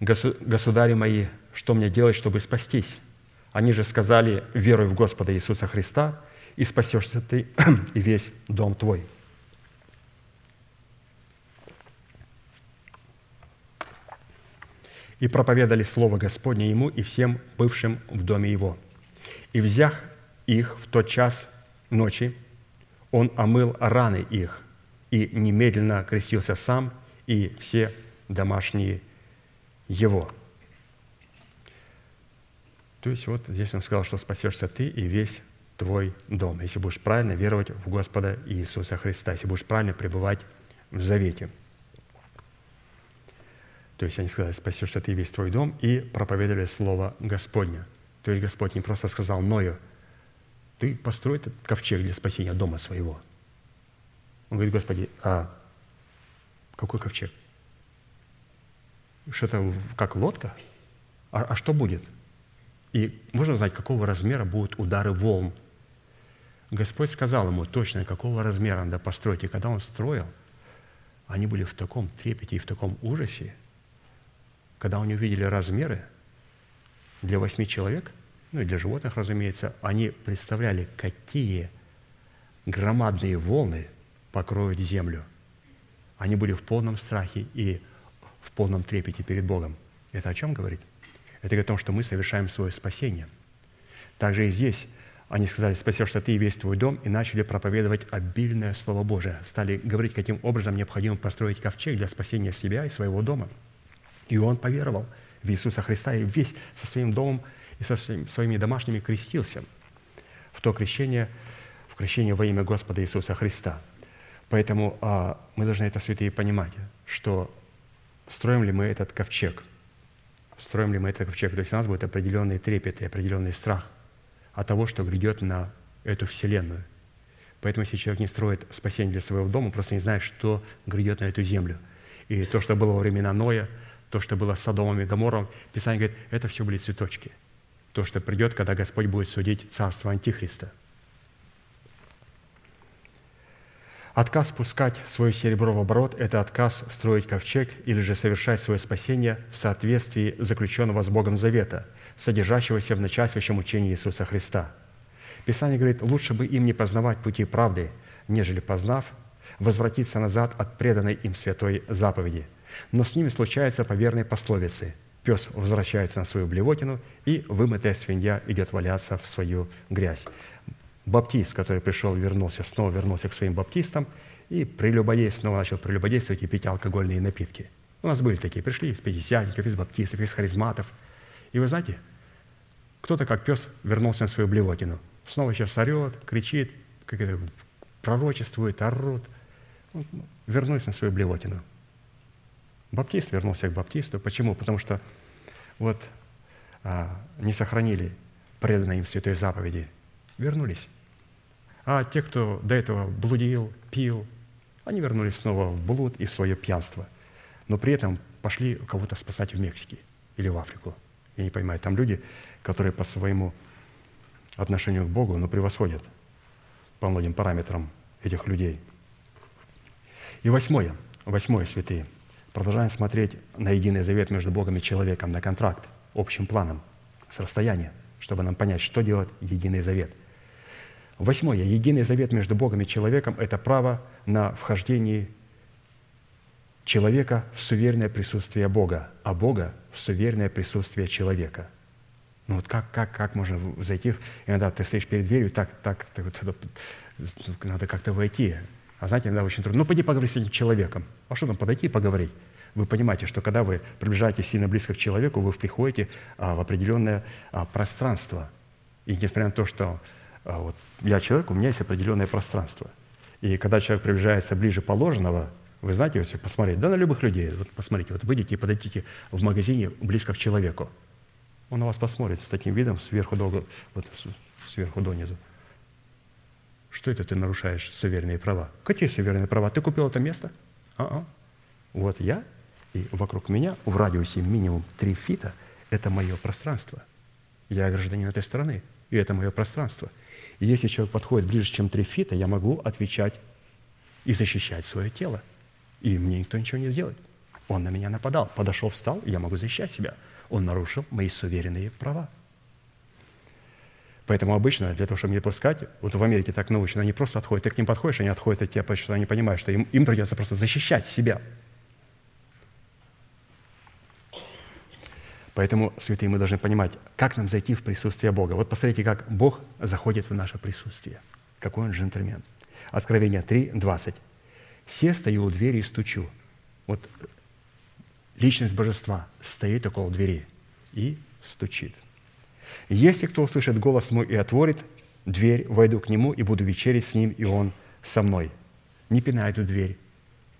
«Государи мои, что мне делать, чтобы спастись?» Они же сказали, веруй в Господа Иисуса Христа, и спасешься ты и весь дом твой. И проповедали Слово Господне ему и всем бывшим в доме его. И взяв их в тот час ночи, он омыл раны их, и немедленно крестился сам и все домашние его». То есть вот здесь он сказал, что спасешься ты и весь твой дом, если будешь правильно веровать в Господа Иисуса Христа, если будешь правильно пребывать в завете. То есть они сказали, спасешься ты и весь твой дом, и проповедовали Слово Господне. То есть Господь не просто сказал Ною, ты построй этот ковчег для спасения дома своего. Он говорит, Господи, а какой ковчег? Что-то как лодка? А, а что будет? И можно узнать, какого размера будут удары волн. Господь сказал ему точно, какого размера надо построить. И когда он строил, они были в таком трепете и в таком ужасе, когда они увидели размеры для восьми человек, ну и для животных, разумеется, они представляли, какие громадные волны покроют землю. Они были в полном страхе и в полном трепете перед Богом. Это о чем говорит? Это говорит о том, что мы совершаем свое спасение. Также и здесь они сказали, что ты и весь твой дом, и начали проповедовать обильное Слово Божие. Стали говорить, каким образом необходимо построить ковчег для спасения себя и своего дома. И он поверовал в Иисуса Христа, и весь со своим домом и со своими домашними крестился в то крещение, в крещение во имя Господа Иисуса Христа. Поэтому а, мы должны это, святые, понимать, что строим ли мы этот ковчег, строим ли мы этот ковчег, то есть у нас будет определенный трепет и определенный страх – от того, что грядет на эту вселенную. Поэтому если человек не строит спасение для своего дома, просто не знает, что грядет на эту землю. И то, что было во времена Ноя, то, что было с Содомом и Гомором, Писание говорит, это все были цветочки. То, что придет, когда Господь будет судить царство Антихриста. Отказ спускать свое серебро в оборот – это отказ строить ковчег или же совершать свое спасение в соответствии заключенного с Богом завета – содержащегося в начальствующем учении Иисуса Христа. Писание говорит, лучше бы им не познавать пути правды, нежели познав, возвратиться назад от преданной им святой заповеди. Но с ними случается по верной пословице. Пес возвращается на свою блевотину, и вымытая свинья идет валяться в свою грязь. Баптист, который пришел, вернулся, снова вернулся к своим баптистам, и прелюбодействовал, снова начал прелюбодействовать и пить алкогольные напитки. У нас были такие, пришли из пятидесятников, из баптистов, из харизматов. И вы знаете, кто-то, как пес, вернулся на свою блевотину. Снова сейчас орет, кричит, как это, пророчествует, орут. Вернулись на свою блевотину. Баптист вернулся к баптисту. Почему? Потому что вот а, не сохранили преданные им святой заповеди. Вернулись. А те, кто до этого блудил, пил, они вернулись снова в блуд и в свое пьянство. Но при этом пошли кого-то спасать в Мексике или в Африку. Я не понимаю, там люди, которые по своему отношению к Богу, но превосходят по многим параметрам этих людей. И восьмое, восьмое, святые. Продолжаем смотреть на единый завет между Богом и человеком, на контракт общим планом, с расстояния, чтобы нам понять, что делает единый завет. Восьмое. Единый завет между Богом и человеком – это право на вхождение человека в суверенное присутствие Бога, а Бога в суверенное присутствие человека. Ну вот как, как, как можно зайти? Иногда ты стоишь перед дверью, так, так, так вот, надо как-то войти. А знаете, иногда очень трудно. Ну, пойди поговори с этим человеком. А что там, подойти и поговорить? Вы понимаете, что когда вы приближаетесь сильно близко к человеку, вы приходите а, в определенное а, пространство. И несмотря на то, что вот, я человек, у меня есть определенное пространство. И когда человек приближается ближе положенного, вы знаете, если посмотреть, да на любых людей, вот посмотрите, вот выйдите и подойдите в магазине близко к человеку. Он на вас посмотрит с таким видом сверху до, вот, сверху донизу. Что это ты нарушаешь суверенные права? Какие суверенные права? Ты купил это место? А-а. Вот я, и вокруг меня в радиусе минимум 3 фита – это мое пространство. Я гражданин этой страны, и это мое пространство. И если человек подходит ближе, чем 3 фита, я могу отвечать и защищать свое тело. И мне никто ничего не сделает. Он на меня нападал. Подошел, встал, я могу защищать себя. Он нарушил мои суверенные права. Поэтому обычно для того, чтобы не пускать, вот в Америке так научно, они просто отходят. Ты к ним подходишь, они отходят от тебя, потому что они понимают, что им, им придется просто защищать себя. Поэтому, святые, мы должны понимать, как нам зайти в присутствие Бога. Вот посмотрите, как Бог заходит в наше присутствие. Какой он джентльмен. Откровение 3, 20. Все стою у двери и стучу. Вот личность божества стоит около двери и стучит. Если кто услышит голос мой и отворит дверь, войду к нему и буду вечерить с ним, и он со мной. Не пинает эту дверь,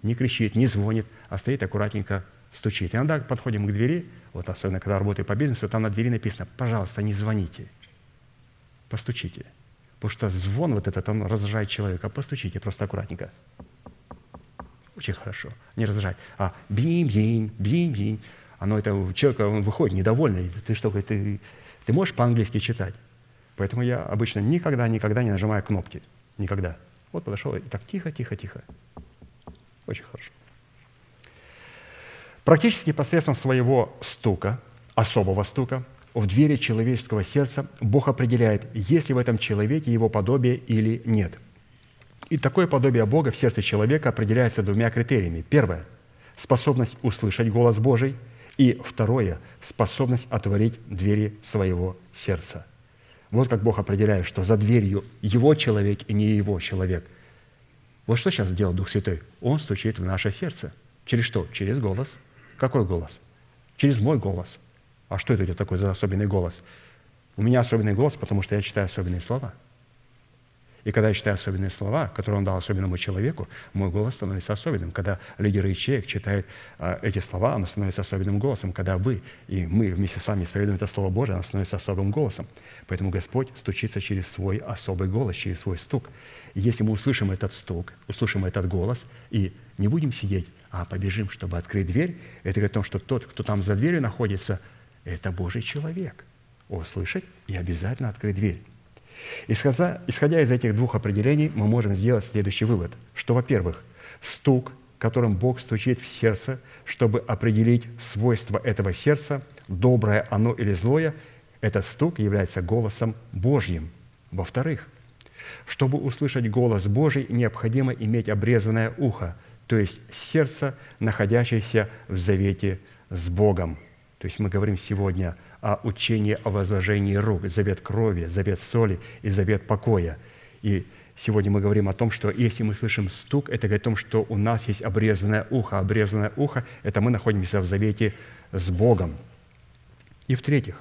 не кричит, не звонит, а стоит аккуратненько, стучит. Иногда подходим к двери, вот особенно когда работаю по бизнесу, там на двери написано, пожалуйста, не звоните, постучите. Потому что звон вот этот, он раздражает человека. Постучите просто аккуратненько. Очень хорошо. Не раздражать. А бзим-бзим, бзим-бзим. Оно это у человека, он выходит недовольный. Ты что, ты, ты можешь по-английски читать? Поэтому я обычно никогда, никогда не нажимаю кнопки. Никогда. Вот подошел и так тихо, тихо, тихо. Очень хорошо. Практически посредством своего стука, особого стука, в двери человеческого сердца Бог определяет, есть ли в этом человеке его подобие или нет – и такое подобие Бога в сердце человека определяется двумя критериями. Первое – способность услышать голос Божий И второе – способность отворить двери своего сердца. Вот как Бог определяет, что за дверью его человек и не его человек. Вот что сейчас делает Дух Святой? Он стучит в наше сердце. Через что? Через голос. Какой голос? Через мой голос. А что это у тебя такой за особенный голос? У меня особенный голос, потому что я читаю особенные слова – и когда я читаю особенные слова, которые он дал особенному человеку, мой голос становится особенным. Когда лидер ячеек читает а, эти слова, оно становится особенным голосом. Когда вы и мы вместе с вами исповедуем это Слово Божие, оно становится особым голосом. Поэтому Господь стучится через свой особый голос, через свой стук. И если мы услышим этот стук, услышим этот голос, и не будем сидеть, а побежим, чтобы открыть дверь, это говорит о том, что тот, кто там за дверью находится, это Божий человек. Услышать и обязательно открыть дверь. Исходя, исходя из этих двух определений, мы можем сделать следующий вывод, что, во-первых, стук, которым Бог стучит в сердце, чтобы определить свойства этого сердца, доброе оно или злое, этот стук является голосом Божьим. Во-вторых, чтобы услышать голос Божий, необходимо иметь обрезанное ухо, то есть сердце, находящееся в завете с Богом. То есть мы говорим сегодня – а учение о возложении рук, завет крови, завет соли и завет покоя. И сегодня мы говорим о том, что если мы слышим стук, это говорит о том, что у нас есть обрезанное ухо. Обрезанное ухо – это мы находимся в завете с Богом. И в-третьих,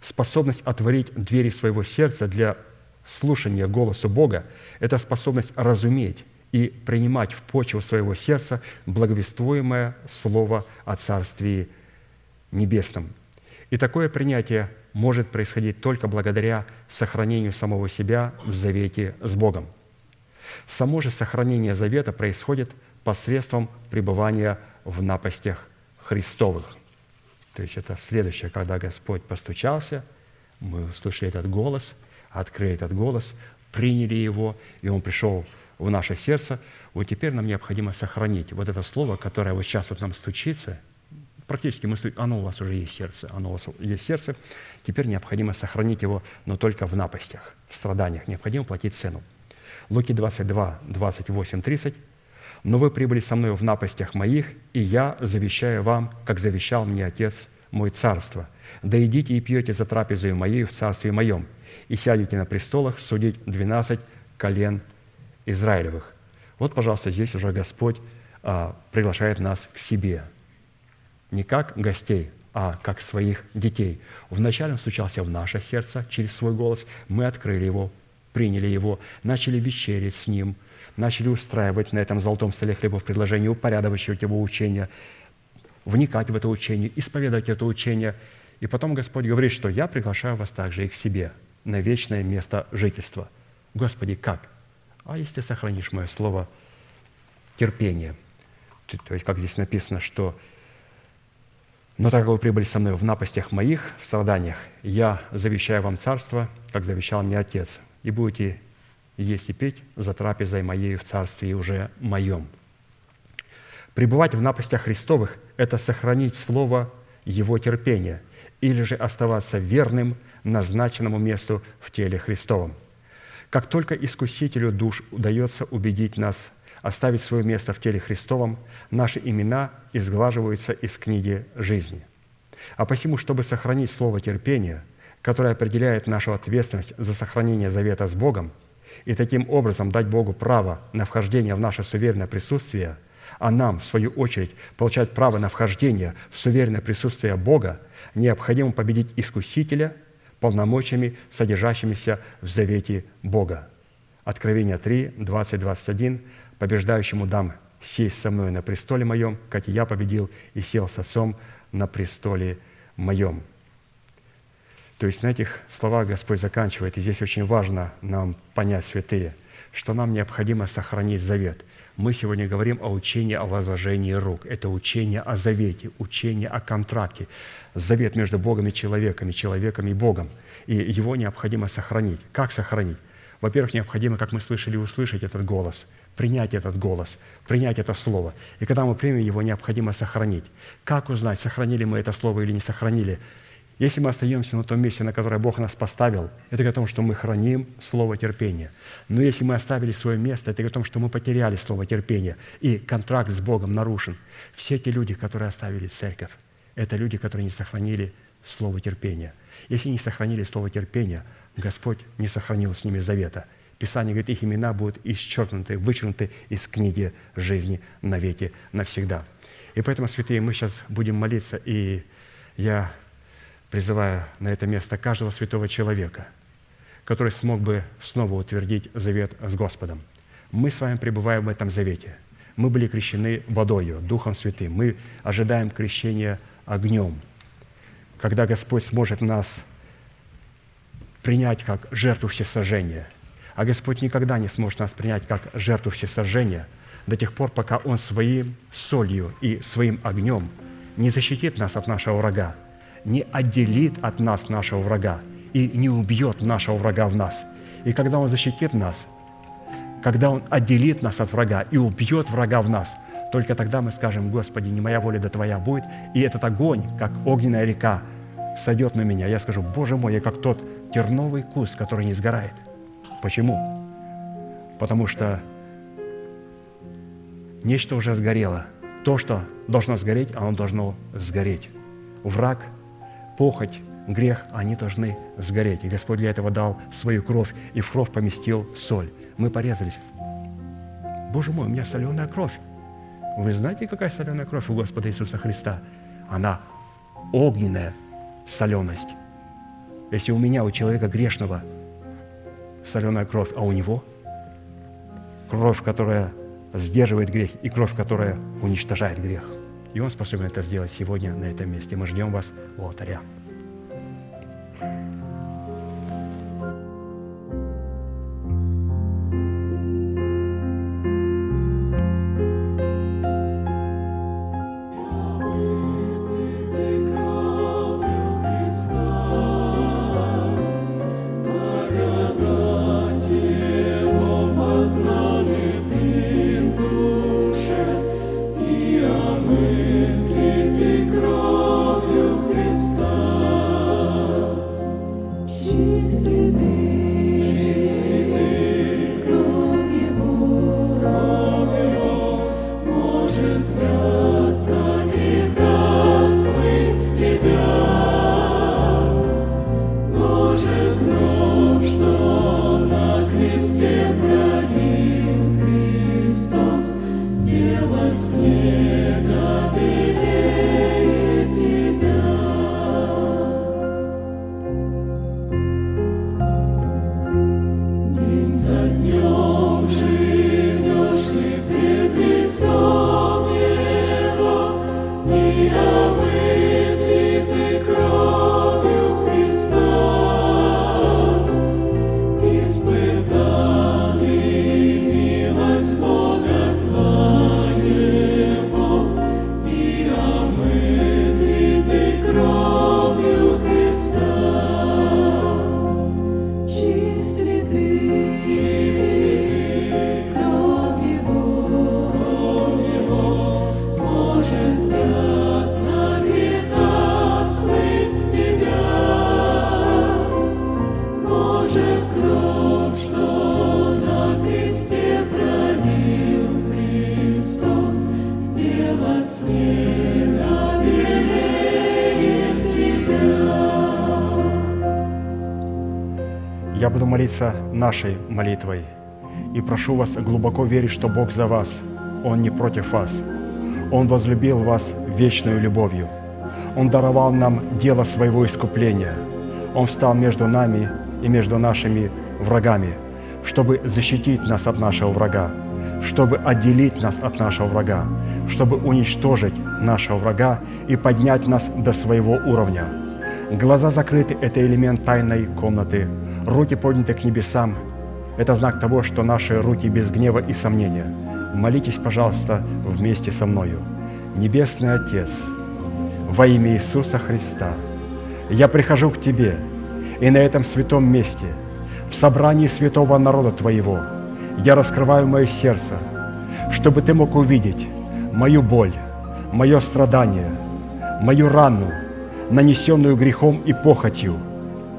способность отворить двери своего сердца для слушания голосу Бога – это способность разуметь и принимать в почву своего сердца благовествуемое Слово о Царствии Небесном – и такое принятие может происходить только благодаря сохранению самого себя в завете с Богом. Само же сохранение завета происходит посредством пребывания в напастях Христовых. То есть это следующее, когда Господь постучался, мы услышали этот голос, открыли этот голос, приняли его, и он пришел в наше сердце. Вот теперь нам необходимо сохранить вот это слово, которое вот сейчас вот нам стучится – Практически мысль, оно у вас уже есть сердце, оно у вас есть сердце. Теперь необходимо сохранить его, но только в напастях, в страданиях. Необходимо платить цену. Луки 22, 28, 30. «Но вы прибыли со мной в напастях моих, и я завещаю вам, как завещал мне Отец мой царство. Да идите и пьете за трапезою моей в царстве моем, и сядете на престолах судить двенадцать колен Израилевых». Вот, пожалуйста, здесь уже Господь а, приглашает нас к себе – не как гостей, а как своих детей. Вначале он стучался в наше сердце через свой голос, мы открыли его, приняли его, начали вечерить с ним, начали устраивать на этом золотом столе хлебов предложение, упорядочивать его учение, вникать в это учение, исповедовать это учение. И потом Господь говорит, что я приглашаю вас также и к себе на вечное место жительства. Господи, как? А если сохранишь мое слово терпение? То есть, как здесь написано, что но так как вы прибыли со мной в напастях моих, в страданиях, я завещаю вам царство, как завещал мне Отец, и будете есть и пить за трапезой моей в царстве уже моем». Пребывать в напастях Христовых – это сохранить слово Его терпения или же оставаться верным назначенному месту в теле Христовом. Как только Искусителю душ удается убедить нас оставить свое место в теле Христовом, наши имена изглаживаются из книги жизни. А посему, чтобы сохранить слово терпения, которое определяет нашу ответственность за сохранение завета с Богом, и таким образом дать Богу право на вхождение в наше суверенное присутствие, а нам, в свою очередь, получать право на вхождение в суверенное присутствие Бога, необходимо победить искусителя полномочиями, содержащимися в завете Бога. Откровение 3, 20, 21 побеждающему дам сесть со мной на престоле моем, как и я победил и сел с отцом на престоле моем». То есть на этих словах Господь заканчивает, и здесь очень важно нам понять, святые, что нам необходимо сохранить завет. Мы сегодня говорим о учении о возложении рук. Это учение о завете, учение о контракте. Завет между Богом и человеком, и человеком и Богом. И его необходимо сохранить. Как сохранить? Во-первых, необходимо, как мы слышали, услышать этот голос – принять этот голос, принять это слово. И когда мы примем его, необходимо сохранить. Как узнать, сохранили мы это слово или не сохранили? Если мы остаемся на том месте, на которое Бог нас поставил, это говорит о том, что мы храним слово терпения. Но если мы оставили свое место, это говорит о том, что мы потеряли слово терпения, и контракт с Богом нарушен. Все те люди, которые оставили церковь, это люди, которые не сохранили слово терпения. Если не сохранили слово терпения, Господь не сохранил с ними завета. Писание говорит, их имена будут исчеркнуты, вычеркнуты из книги жизни навеки, навсегда. И поэтому, святые, мы сейчас будем молиться, и я призываю на это место каждого святого человека, который смог бы снова утвердить завет с Господом. Мы с вами пребываем в этом завете. Мы были крещены водою, Духом Святым. Мы ожидаем крещения огнем. Когда Господь сможет нас принять как жертву всесожжения. А Господь никогда не сможет нас принять как жертву всесожжения до тех пор, пока Он своим солью и своим огнем не защитит нас от нашего врага, не отделит от нас нашего врага и не убьет нашего врага в нас. И когда Он защитит нас, когда Он отделит нас от врага и убьет врага в нас, только тогда мы скажем, Господи, не моя воля, да Твоя будет. И этот огонь, как огненная река, сойдет на меня. Я скажу, Боже мой, я как тот терновый куст, который не сгорает. Почему? Потому что нечто уже сгорело. То, что должно сгореть, оно должно сгореть. Враг, похоть, грех, они должны сгореть. И Господь для этого дал свою кровь, и в кровь поместил соль. Мы порезались. Боже мой, у меня соленая кровь. Вы знаете, какая соленая кровь у Господа Иисуса Христа? Она огненная соленость. Если у меня, у человека грешного, соленая кровь, а у него кровь, которая сдерживает грех, и кровь, которая уничтожает грех. И Он способен это сделать сегодня на этом месте. Мы ждем вас у алтаря. Молиться нашей молитвой. И прошу вас глубоко верить, что Бог за вас, Он не против вас. Он возлюбил вас вечной любовью. Он даровал нам дело своего искупления. Он встал между нами и между нашими врагами, чтобы защитить нас от нашего врага, чтобы отделить нас от нашего врага, чтобы уничтожить нашего врага и поднять нас до своего уровня. Глаза закрыты – это элемент тайной комнаты Руки подняты к небесам – это знак того, что наши руки без гнева и сомнения. Молитесь, пожалуйста, вместе со мною. Небесный Отец, во имя Иисуса Христа, я прихожу к Тебе, и на этом святом месте, в собрании святого народа Твоего, я раскрываю мое сердце, чтобы Ты мог увидеть мою боль, мое страдание, мою рану, нанесенную грехом и похотью,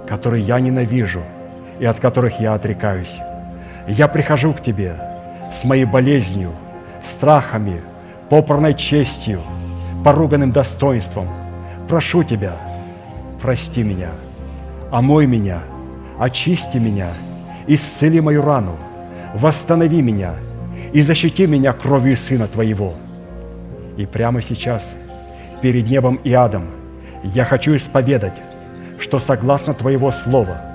который я ненавижу – и от которых я отрекаюсь. Я прихожу к Тебе с моей болезнью, страхами, попорной честью, поруганным достоинством, прошу Тебя, прости меня, омой меня, очисти меня, исцели мою рану, восстанови меня и защити меня кровью Сына Твоего. И прямо сейчас, перед небом и адом, я хочу исповедать, что согласно Твоего Слова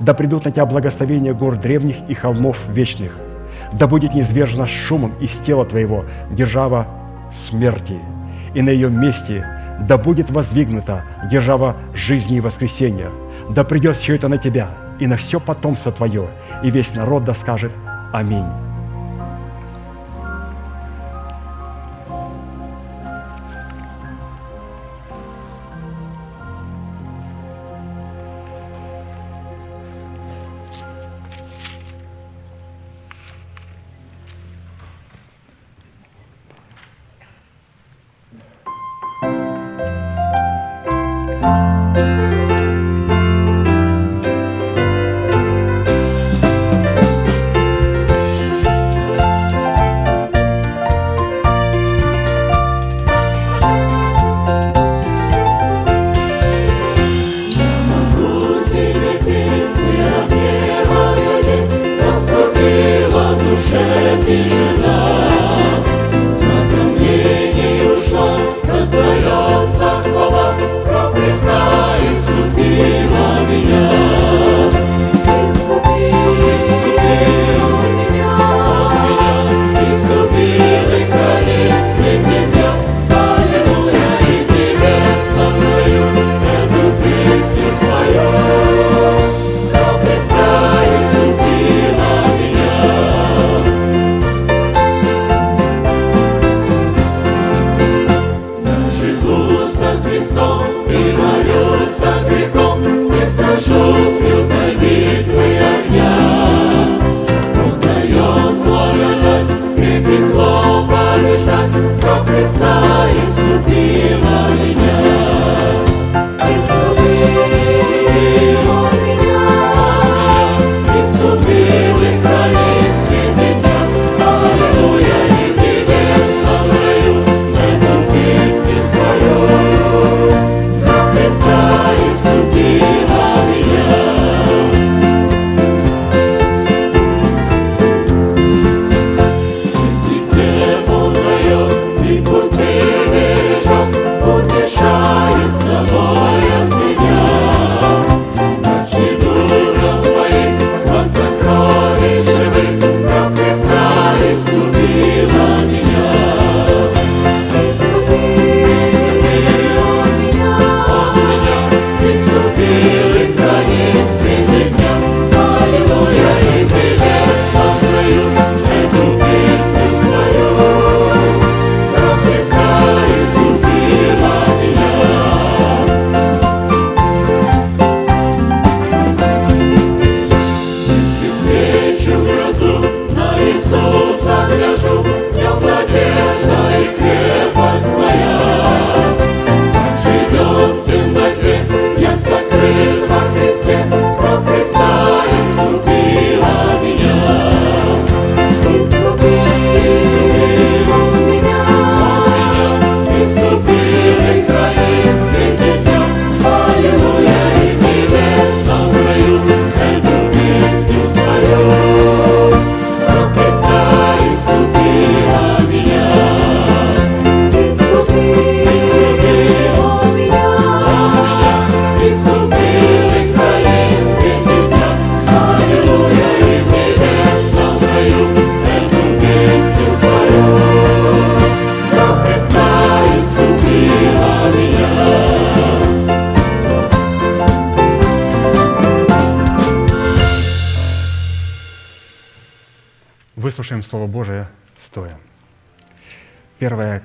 Да придут на тебя благословения гор древних и холмов вечных. Да будет низвержена шумом из тела твоего держава смерти, и на ее месте да будет воздвигнута держава жизни и воскресения. Да придет все это на тебя и на все потомство твое, и весь народ да скажет Аминь.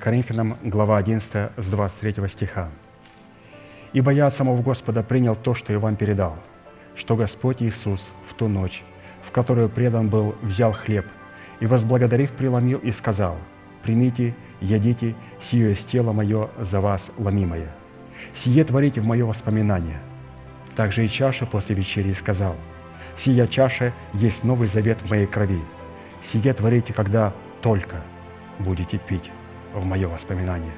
Коринфянам, глава 11, с 23 стиха. Ибо я самого Господа принял то, что я вам передал, что Господь Иисус в ту ночь, в которую предан был, взял хлеб и, возблагодарив, преломил и сказал, «Примите, едите, сие есть тело мое за вас ломимое. Сие творите в мое воспоминание». Также и чаша после вечери сказал, «Сия чаша есть новый завет в моей крови. Сие творите, когда только будете пить в мое воспоминание.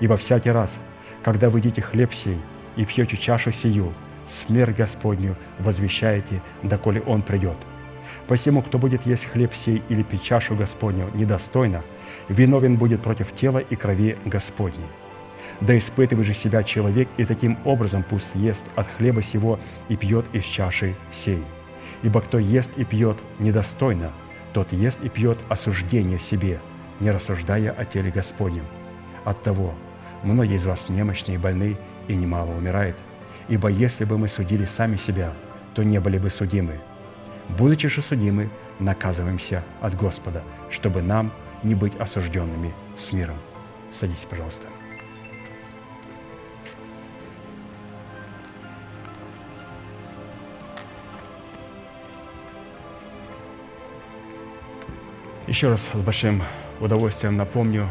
Ибо всякий раз, когда вы едите хлеб сей и пьете чашу сию, смерть Господню возвещаете, доколе Он придет. Посему, кто будет есть хлеб сей или пить чашу Господню недостойно, виновен будет против тела и крови Господней. Да испытывай же себя человек, и таким образом пусть ест от хлеба сего и пьет из чаши сей. Ибо кто ест и пьет недостойно, тот ест и пьет осуждение себе, не рассуждая о теле Господнем. Оттого многие из вас немощные и больны, и немало умирает. Ибо если бы мы судили сами себя, то не были бы судимы. Будучи же судимы, наказываемся от Господа, чтобы нам не быть осужденными с миром. Садитесь, пожалуйста. Еще раз с большим удовольствием напомню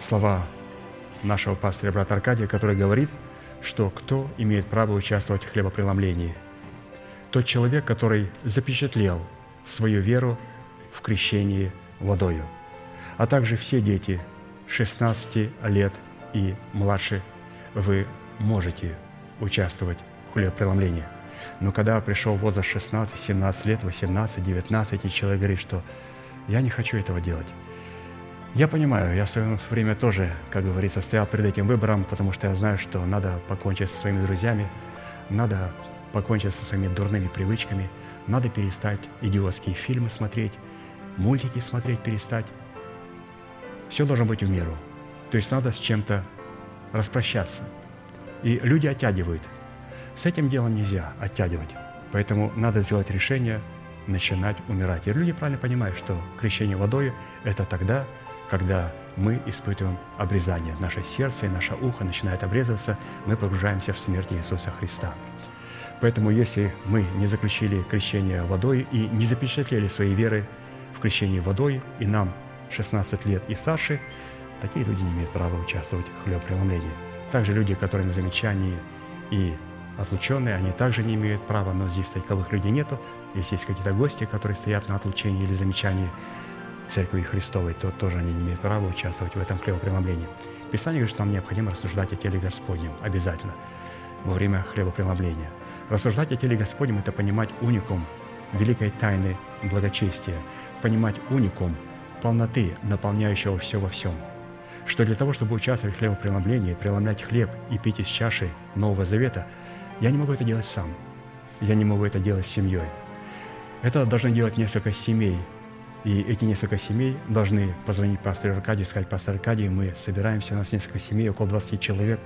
слова нашего пастыря брата Аркадия, который говорит, что кто имеет право участвовать в хлебопреломлении? Тот человек, который запечатлел свою веру в крещении водою, а также все дети 16 лет и младше, вы можете участвовать в хлебопреломлении. Но когда пришел возраст 16, 17 лет, 18, 19, и человек говорит, что я не хочу этого делать. Я понимаю, я в свое время тоже, как говорится, стоял перед этим выбором, потому что я знаю, что надо покончить со своими друзьями, надо покончить со своими дурными привычками, надо перестать идиотские фильмы смотреть, мультики смотреть перестать. Все должно быть в меру. То есть надо с чем-то распрощаться. И люди оттягивают. С этим делом нельзя оттягивать. Поэтому надо сделать решение – начинать умирать. И люди правильно понимают, что крещение водой – это тогда, когда мы испытываем обрезание. Наше сердце и наше ухо начинает обрезываться, мы погружаемся в смерть Иисуса Христа. Поэтому если мы не заключили крещение водой и не запечатлели своей веры в крещении водой, и нам 16 лет и старше, такие люди не имеют права участвовать в хлебопреломлении. Также люди, которые на замечании и отлученные, они также не имеют права, но здесь таковых людей нету, если есть какие-то гости, которые стоят на отлучении или замечании Церкви Христовой, то тоже они не имеют права участвовать в этом хлебопреломлении. Писание говорит, что нам необходимо рассуждать о теле Господнем обязательно во время хлебопреломления. Рассуждать о теле Господнем – это понимать уникум великой тайны благочестия, понимать уникум полноты, наполняющего все во всем. Что для того, чтобы участвовать в хлебопреломлении, преломлять хлеб и пить из чаши Нового Завета, я не могу это делать сам. Я не могу это делать с семьей. Это должны делать несколько семей. И эти несколько семей должны позвонить пастору Аркадию, сказать, пастор Аркадий, мы собираемся, у нас несколько семей, около 20 человек,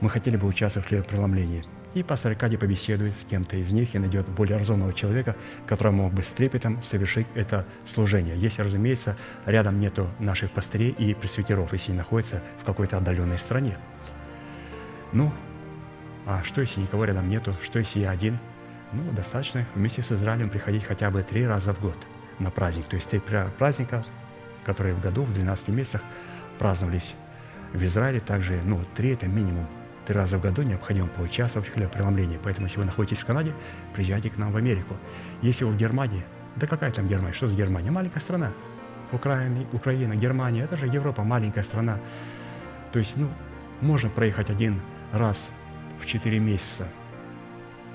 мы хотели бы участвовать в хлебопреломлении. И пастор Аркадий побеседует с кем-то из них и найдет более разумного человека, который мог бы с трепетом совершить это служение. Если, разумеется, рядом нету наших пастырей и пресвитеров, если они находятся в какой-то отдаленной стране. Ну, а что, если никого рядом нету? Что, если я один – ну, достаточно вместе с Израилем приходить хотя бы три раза в год на праздник. То есть три праздника, которые в году, в 12 месяцах праздновались в Израиле. Также, ну, три – это минимум. Три раза в году необходимо поучаствовать в хлебопреломлении. Поэтому, если вы находитесь в Канаде, приезжайте к нам в Америку. Если вы в Германии, да какая там Германия? Что за Германия? Маленькая страна. Украина, Украина, Германия, это же Европа, маленькая страна. То есть, ну, можно проехать один раз в четыре месяца –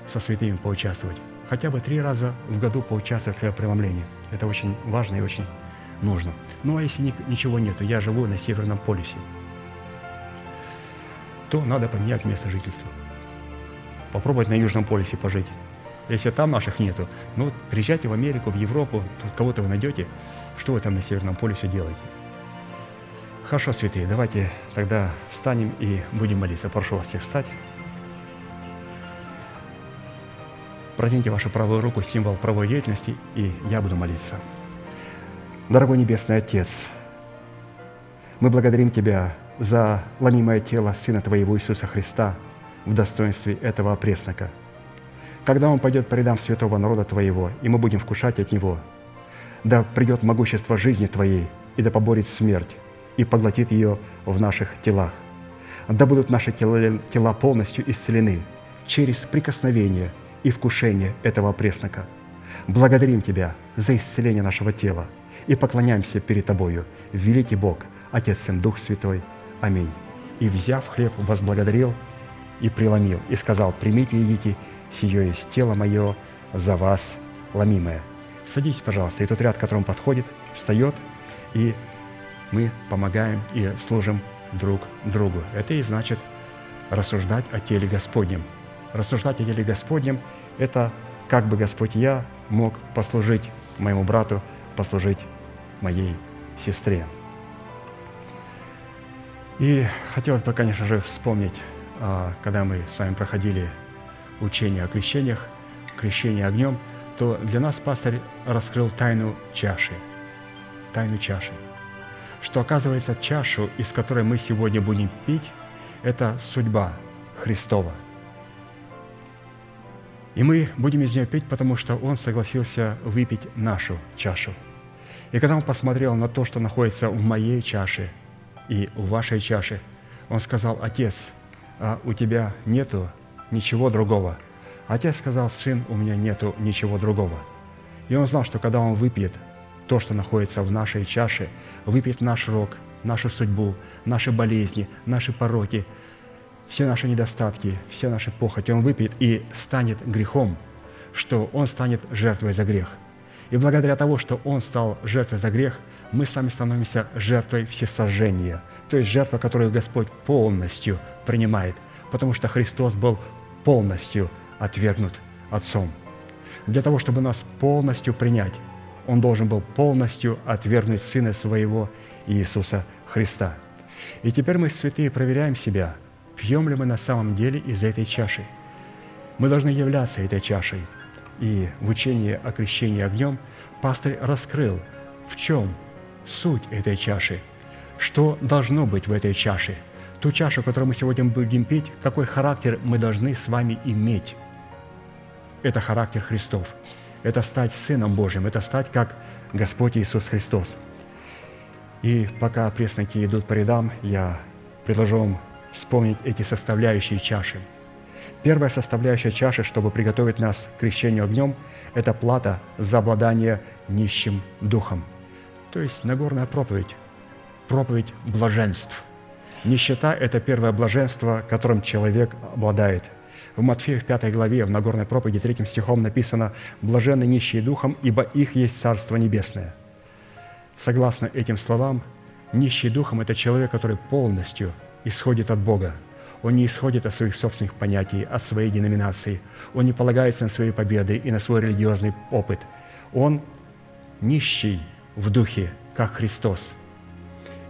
со святыми поучаствовать. Хотя бы три раза в году поучаствовать в преломлении. Это очень важно и очень нужно. Ну а если ничего нету, я живу на Северном полюсе, то надо поменять место жительства. Попробовать на Южном полюсе пожить. Если там наших нету, ну приезжайте в Америку, в Европу, тут кого-то вы найдете, что вы там на Северном полюсе делаете. Хорошо, святые, давайте тогда встанем и будем молиться. Прошу вас всех встать. Протяните вашу правую руку, символ правой деятельности, и я буду молиться. Дорогой Небесный Отец, мы благодарим Тебя за ломимое тело Сына Твоего Иисуса Христа, в достоинстве этого опреснока. Когда Он пойдет по рядам святого народа Твоего, и мы будем вкушать от Него, да придет могущество жизни Твоей, и да поборет смерть, и поглотит ее в наших телах. Да будут наши тела, тела полностью исцелены через прикосновение и вкушение этого преснока. Благодарим Тебя за исцеление нашего тела и поклоняемся перед Тобою, великий Бог, Отец, Сын, Дух Святой. Аминь. И, взяв хлеб, возблагодарил и преломил, и сказал, «Примите и едите, сие есть тело мое за вас ломимое». Садитесь, пожалуйста. И тот ряд, к которому подходит, встает, и мы помогаем и служим друг другу. Это и значит рассуждать о теле Господнем. Рассуждать о теле Господнем – это как бы Господь я мог послужить моему брату, послужить моей сестре. И хотелось бы, конечно же, вспомнить, а, когда мы с вами проходили учение о крещениях, крещение огнем, то для нас пастырь раскрыл тайну чаши. Тайну чаши. Что оказывается чашу, из которой мы сегодня будем пить, это судьба Христова. И мы будем из нее пить, потому что Он согласился выпить нашу чашу. И когда Он посмотрел на то, что находится в моей чаше и в вашей чаше, Он сказал, «Отец, а у тебя нету ничего другого». Отец сказал, «Сын, у меня нету ничего другого». И он знал, что когда он выпьет то, что находится в нашей чаше, выпьет наш рог, нашу судьбу, наши болезни, наши пороки, все наши недостатки, все наши похоти, он выпьет и станет грехом, что он станет жертвой за грех. И благодаря того, что он стал жертвой за грех, мы с вами становимся жертвой всесожжения, то есть жертва, которую Господь полностью принимает, потому что Христос был полностью отвергнут Отцом. Для того, чтобы нас полностью принять, Он должен был полностью отвергнуть Сына Своего Иисуса Христа. И теперь мы, святые, проверяем себя, пьем ли мы на самом деле из этой чаши. Мы должны являться этой чашей. И в учении о крещении огнем пастырь раскрыл, в чем суть этой чаши, что должно быть в этой чаше, ту чашу, которую мы сегодня будем пить, какой характер мы должны с вами иметь – это характер Христов. Это стать Сыном Божьим, это стать как Господь Иисус Христос. И пока пресноки идут по рядам, я предложу вам вспомнить эти составляющие чаши. Первая составляющая чаши, чтобы приготовить нас к крещению огнем, это плата за обладание нищим духом. То есть Нагорная проповедь, проповедь блаженств. Нищета – это первое блаженство, которым человек обладает – в Матфея в 5 главе, в Нагорной проповеди, 3 стихом написано «Блаженны нищие духом, ибо их есть Царство Небесное». Согласно этим словам, нищий духом – это человек, который полностью исходит от Бога. Он не исходит от своих собственных понятий, от своей деноминации. Он не полагается на свои победы и на свой религиозный опыт. Он нищий в духе, как Христос.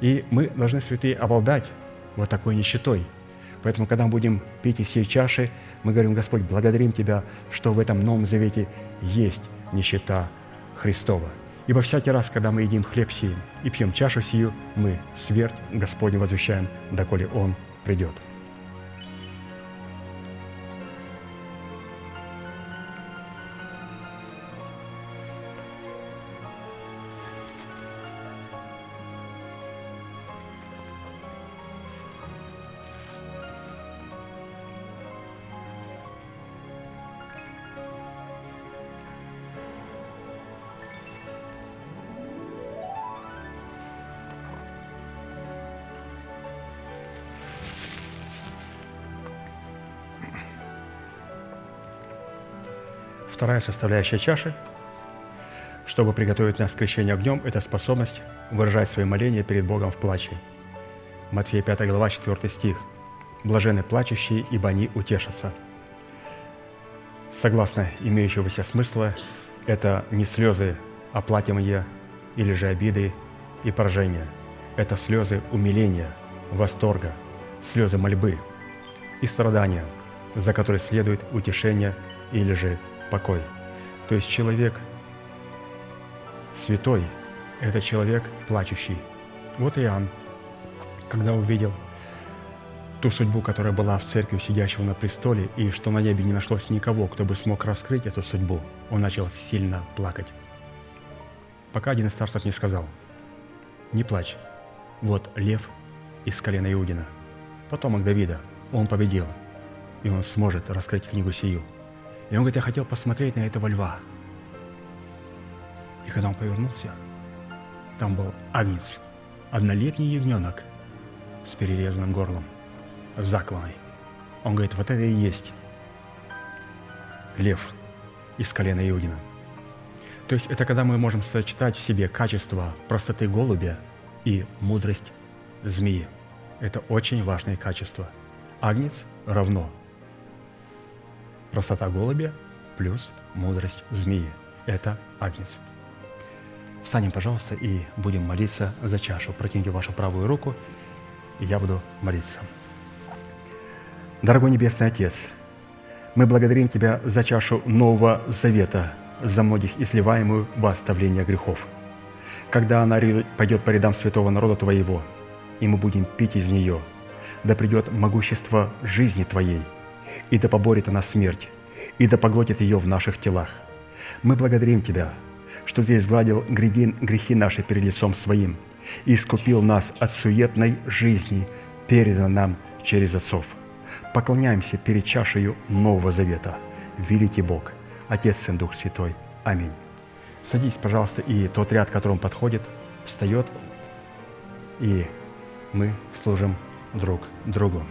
И мы должны, святые, обладать вот такой нищетой – Поэтому, когда мы будем пить из всей чаши, мы говорим, Господь, благодарим Тебя, что в этом Новом Завете есть нищета Христова. Ибо всякий раз, когда мы едим хлеб сей и пьем чашу сию, мы смерть Господню возвещаем, доколе Он придет. Вторая составляющая чаши, чтобы приготовить нас к крещению огнем, это способность выражать свои моления перед Богом в плаче. Матфея 5 глава, 4 стих. «Блажены плачущие, ибо они утешатся». Согласно имеющегося смысла, это не слезы оплакивания или же обиды и поражения. Это слезы умиления, восторга, слезы мольбы и страдания, за которые следует утешение или же покой. То есть человек святой – это человек плачущий. Вот Иоанн, когда увидел ту судьбу, которая была в церкви сидящего на престоле, и что на небе не нашлось никого, кто бы смог раскрыть эту судьбу, он начал сильно плакать. Пока один из старцев не сказал, «Не плачь, вот лев из колена Иудина, потомок Давида, он победил, и он сможет раскрыть книгу сию». И он говорит, я хотел посмотреть на этого льва. И когда он повернулся, там был агнец, однолетний ягненок с перерезанным горлом, закланный. Он говорит, вот это и есть лев из колена Иудина. То есть это когда мы можем сочетать в себе качество простоты голубя и мудрость змеи. Это очень важное качество. Агнец равно простота голубя плюс мудрость змеи. Это агнец. Встанем, пожалуйста, и будем молиться за чашу. Протяните вашу правую руку, и я буду молиться. Дорогой Небесный Отец, мы благодарим Тебя за чашу Нового Завета, за многих изливаемую во оставление грехов. Когда она пойдет по рядам святого народа Твоего, и мы будем пить из нее, да придет могущество жизни Твоей, и да поборет она смерть, и да поглотит ее в наших телах. Мы благодарим Тебя, что Ты изгладил грехи наши перед лицом Своим и искупил нас от суетной жизни, передан нам через отцов. Поклоняемся перед чашею Нового Завета. Великий Бог, Отец, Сын, Дух Святой. Аминь. Садись, пожалуйста, и тот ряд, которому подходит, встает, и мы служим друг другу.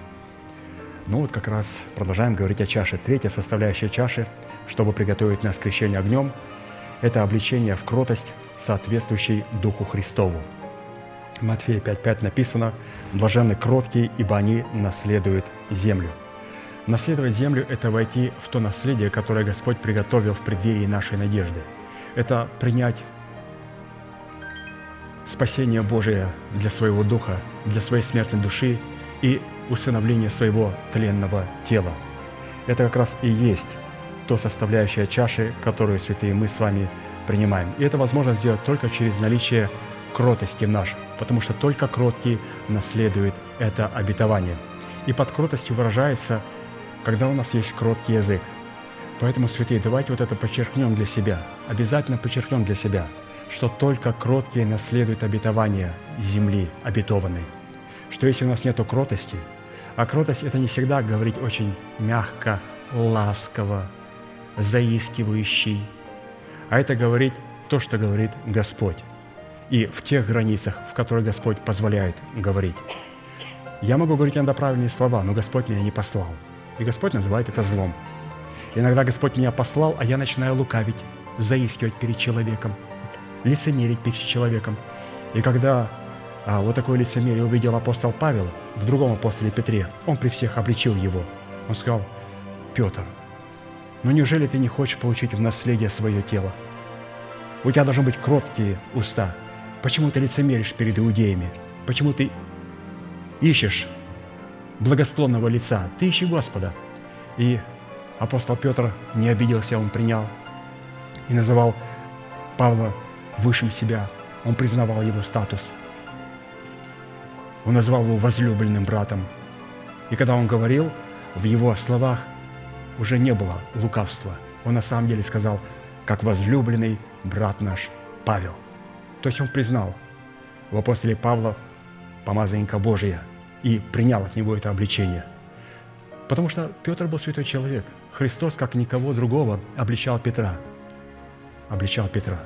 Ну вот как раз продолжаем говорить о чаше. Третья составляющая чаши, чтобы приготовить нас к крещению огнем – это обличение в кротость, соответствующей Духу Христову. Матфея 5.5 написано «Блаженны кроткие, ибо они наследуют землю». Наследовать землю – это войти в то наследие, которое Господь приготовил в преддверии нашей надежды. Это принять спасение Божие для своего духа, для своей смертной души и усыновление своего тленного тела. Это как раз и есть то составляющая чаши, которую, святые, мы с вами принимаем. И это возможно сделать только через наличие кротости в нашем, потому что только кроткий наследует это обетование. И под кротостью выражается, когда у нас есть кроткий язык. Поэтому, святые, давайте вот это подчеркнем для себя, обязательно подчеркнем для себя, что только кроткие наследуют обетование земли обетованной. Что если у нас нет кротости, а кротость – это не всегда говорить очень мягко, ласково, заискивающий, а это говорит то, что говорит Господь. И в тех границах, в которых Господь позволяет говорить. Я могу говорить иногда правильные слова, но Господь меня не послал. И Господь называет это злом. Иногда Господь меня послал, а я начинаю лукавить, заискивать перед человеком, лицемерить перед человеком. И когда а, вот такое лицемерие увидел апостол Павел в другом апостоле Петре, он при всех обличил его. Он сказал, Петр, но неужели ты не хочешь получить в наследие свое тело? У тебя должны быть кроткие уста. Почему ты лицемеришь перед иудеями? Почему ты ищешь благосклонного лица? Ты ищи Господа. И апостол Петр не обиделся, он принял и называл Павла высшим себя. Он признавал его статус. Он назвал его возлюбленным братом. И когда он говорил, в его словах уже не было лукавства. Он на самом деле сказал, как возлюбленный брат наш Павел. То есть он признал в апостоле Павла помазанника Божия и принял от него это обличение. Потому что Петр был святой человек. Христос, как никого другого, обличал Петра. Обличал Петра.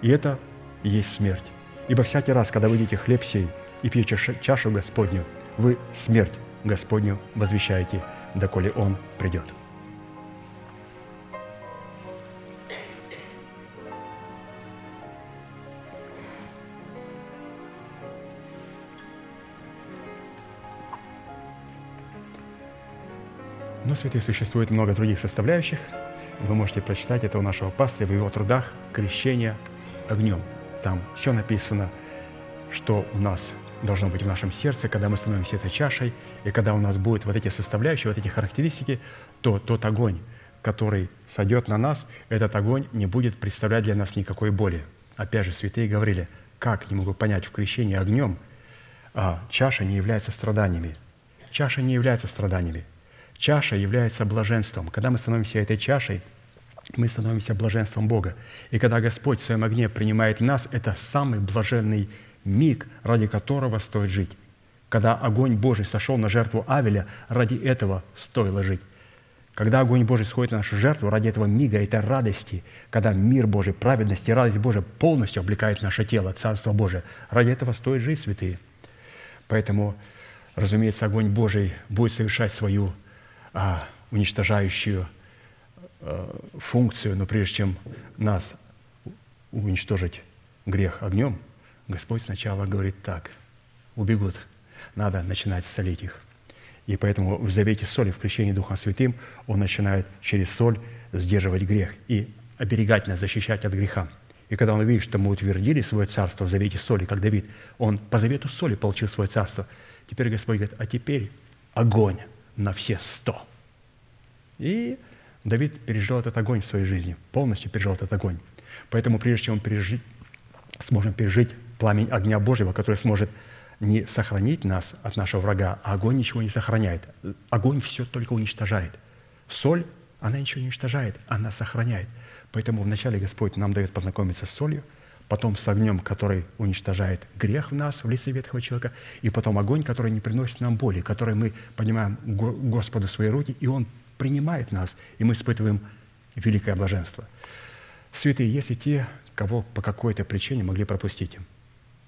И это и есть смерть. Ибо всякий раз, когда вы едите хлеб сей и пьете чашу Господню, вы смерть Господню возвещаете, доколе Он придет. Но, святые, существует много других составляющих. Вы можете прочитать это у нашего пастыря в его трудах «Крещение огнем». Там все написано, что у нас должно быть в нашем сердце, когда мы становимся этой чашей, и когда у нас будут вот эти составляющие, вот эти характеристики, то тот огонь, который сойдет на нас, этот огонь не будет представлять для нас никакой боли. Опять же, святые говорили, как не могу понять в крещении огнем, а чаша не является страданиями. чаша не является страданиями. Чаша является блаженством. Когда мы становимся этой чашей, мы становимся блаженством Бога. И когда Господь в своем огне принимает нас, это самый блаженный миг, ради которого стоит жить. Когда огонь Божий сошел на жертву Авеля, ради этого стоило жить. Когда огонь Божий сходит на нашу жертву, ради этого мига, этой радости, когда мир Божий, праведность и радость Божия полностью облекает наше тело, Царство Божие, ради этого стоит жить, святые. Поэтому, разумеется, огонь Божий будет совершать свою а, уничтожающую а, функцию, но прежде чем нас уничтожить грех огнем, Господь сначала говорит так, убегут, надо начинать солить их. И поэтому в завете соли, в крещении Духом Святым, Он начинает через соль сдерживать грех и оберегать нас, защищать от греха. И когда он увидит, что мы утвердили свое царство в завете соли, как Давид, он по завету соли получил свое царство. Теперь Господь говорит, а теперь огонь на все сто. И Давид пережил этот огонь в своей жизни, полностью пережил этот огонь. Поэтому прежде чем пережить, сможем пережить пламень огня Божьего, который сможет не сохранить нас от нашего врага, а огонь ничего не сохраняет. Огонь все только уничтожает. Соль, она ничего не уничтожает, она сохраняет. Поэтому вначале Господь нам дает познакомиться с солью, потом с огнем, который уничтожает грех в нас, в лице ветхого человека, и потом огонь, который не приносит нам боли, который мы поднимаем Господу свои руки, и Он принимает нас, и мы испытываем великое блаженство. Святые, есть и те, кого по какой-то причине могли пропустить.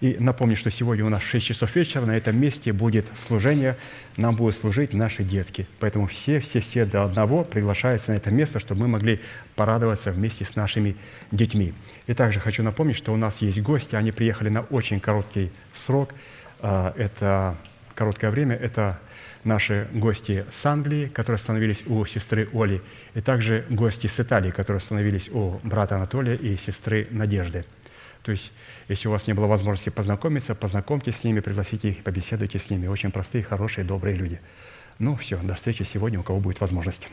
И напомню, что сегодня у нас 6 часов вечера, на этом месте будет служение, нам будут служить наши детки. Поэтому все, все, все до одного приглашаются на это место, чтобы мы могли порадоваться вместе с нашими детьми. И также хочу напомнить, что у нас есть гости, они приехали на очень короткий срок. А, это короткое время, это наши гости с Англии, которые остановились у сестры Оли, и также гости с Италии, которые остановились у брата Анатолия и сестры Надежды. То есть если у вас не было возможности познакомиться, познакомьтесь с ними, пригласите их, побеседуйте с ними. Очень простые, хорошие, добрые люди. Ну все, до встречи сегодня, у кого будет возможность.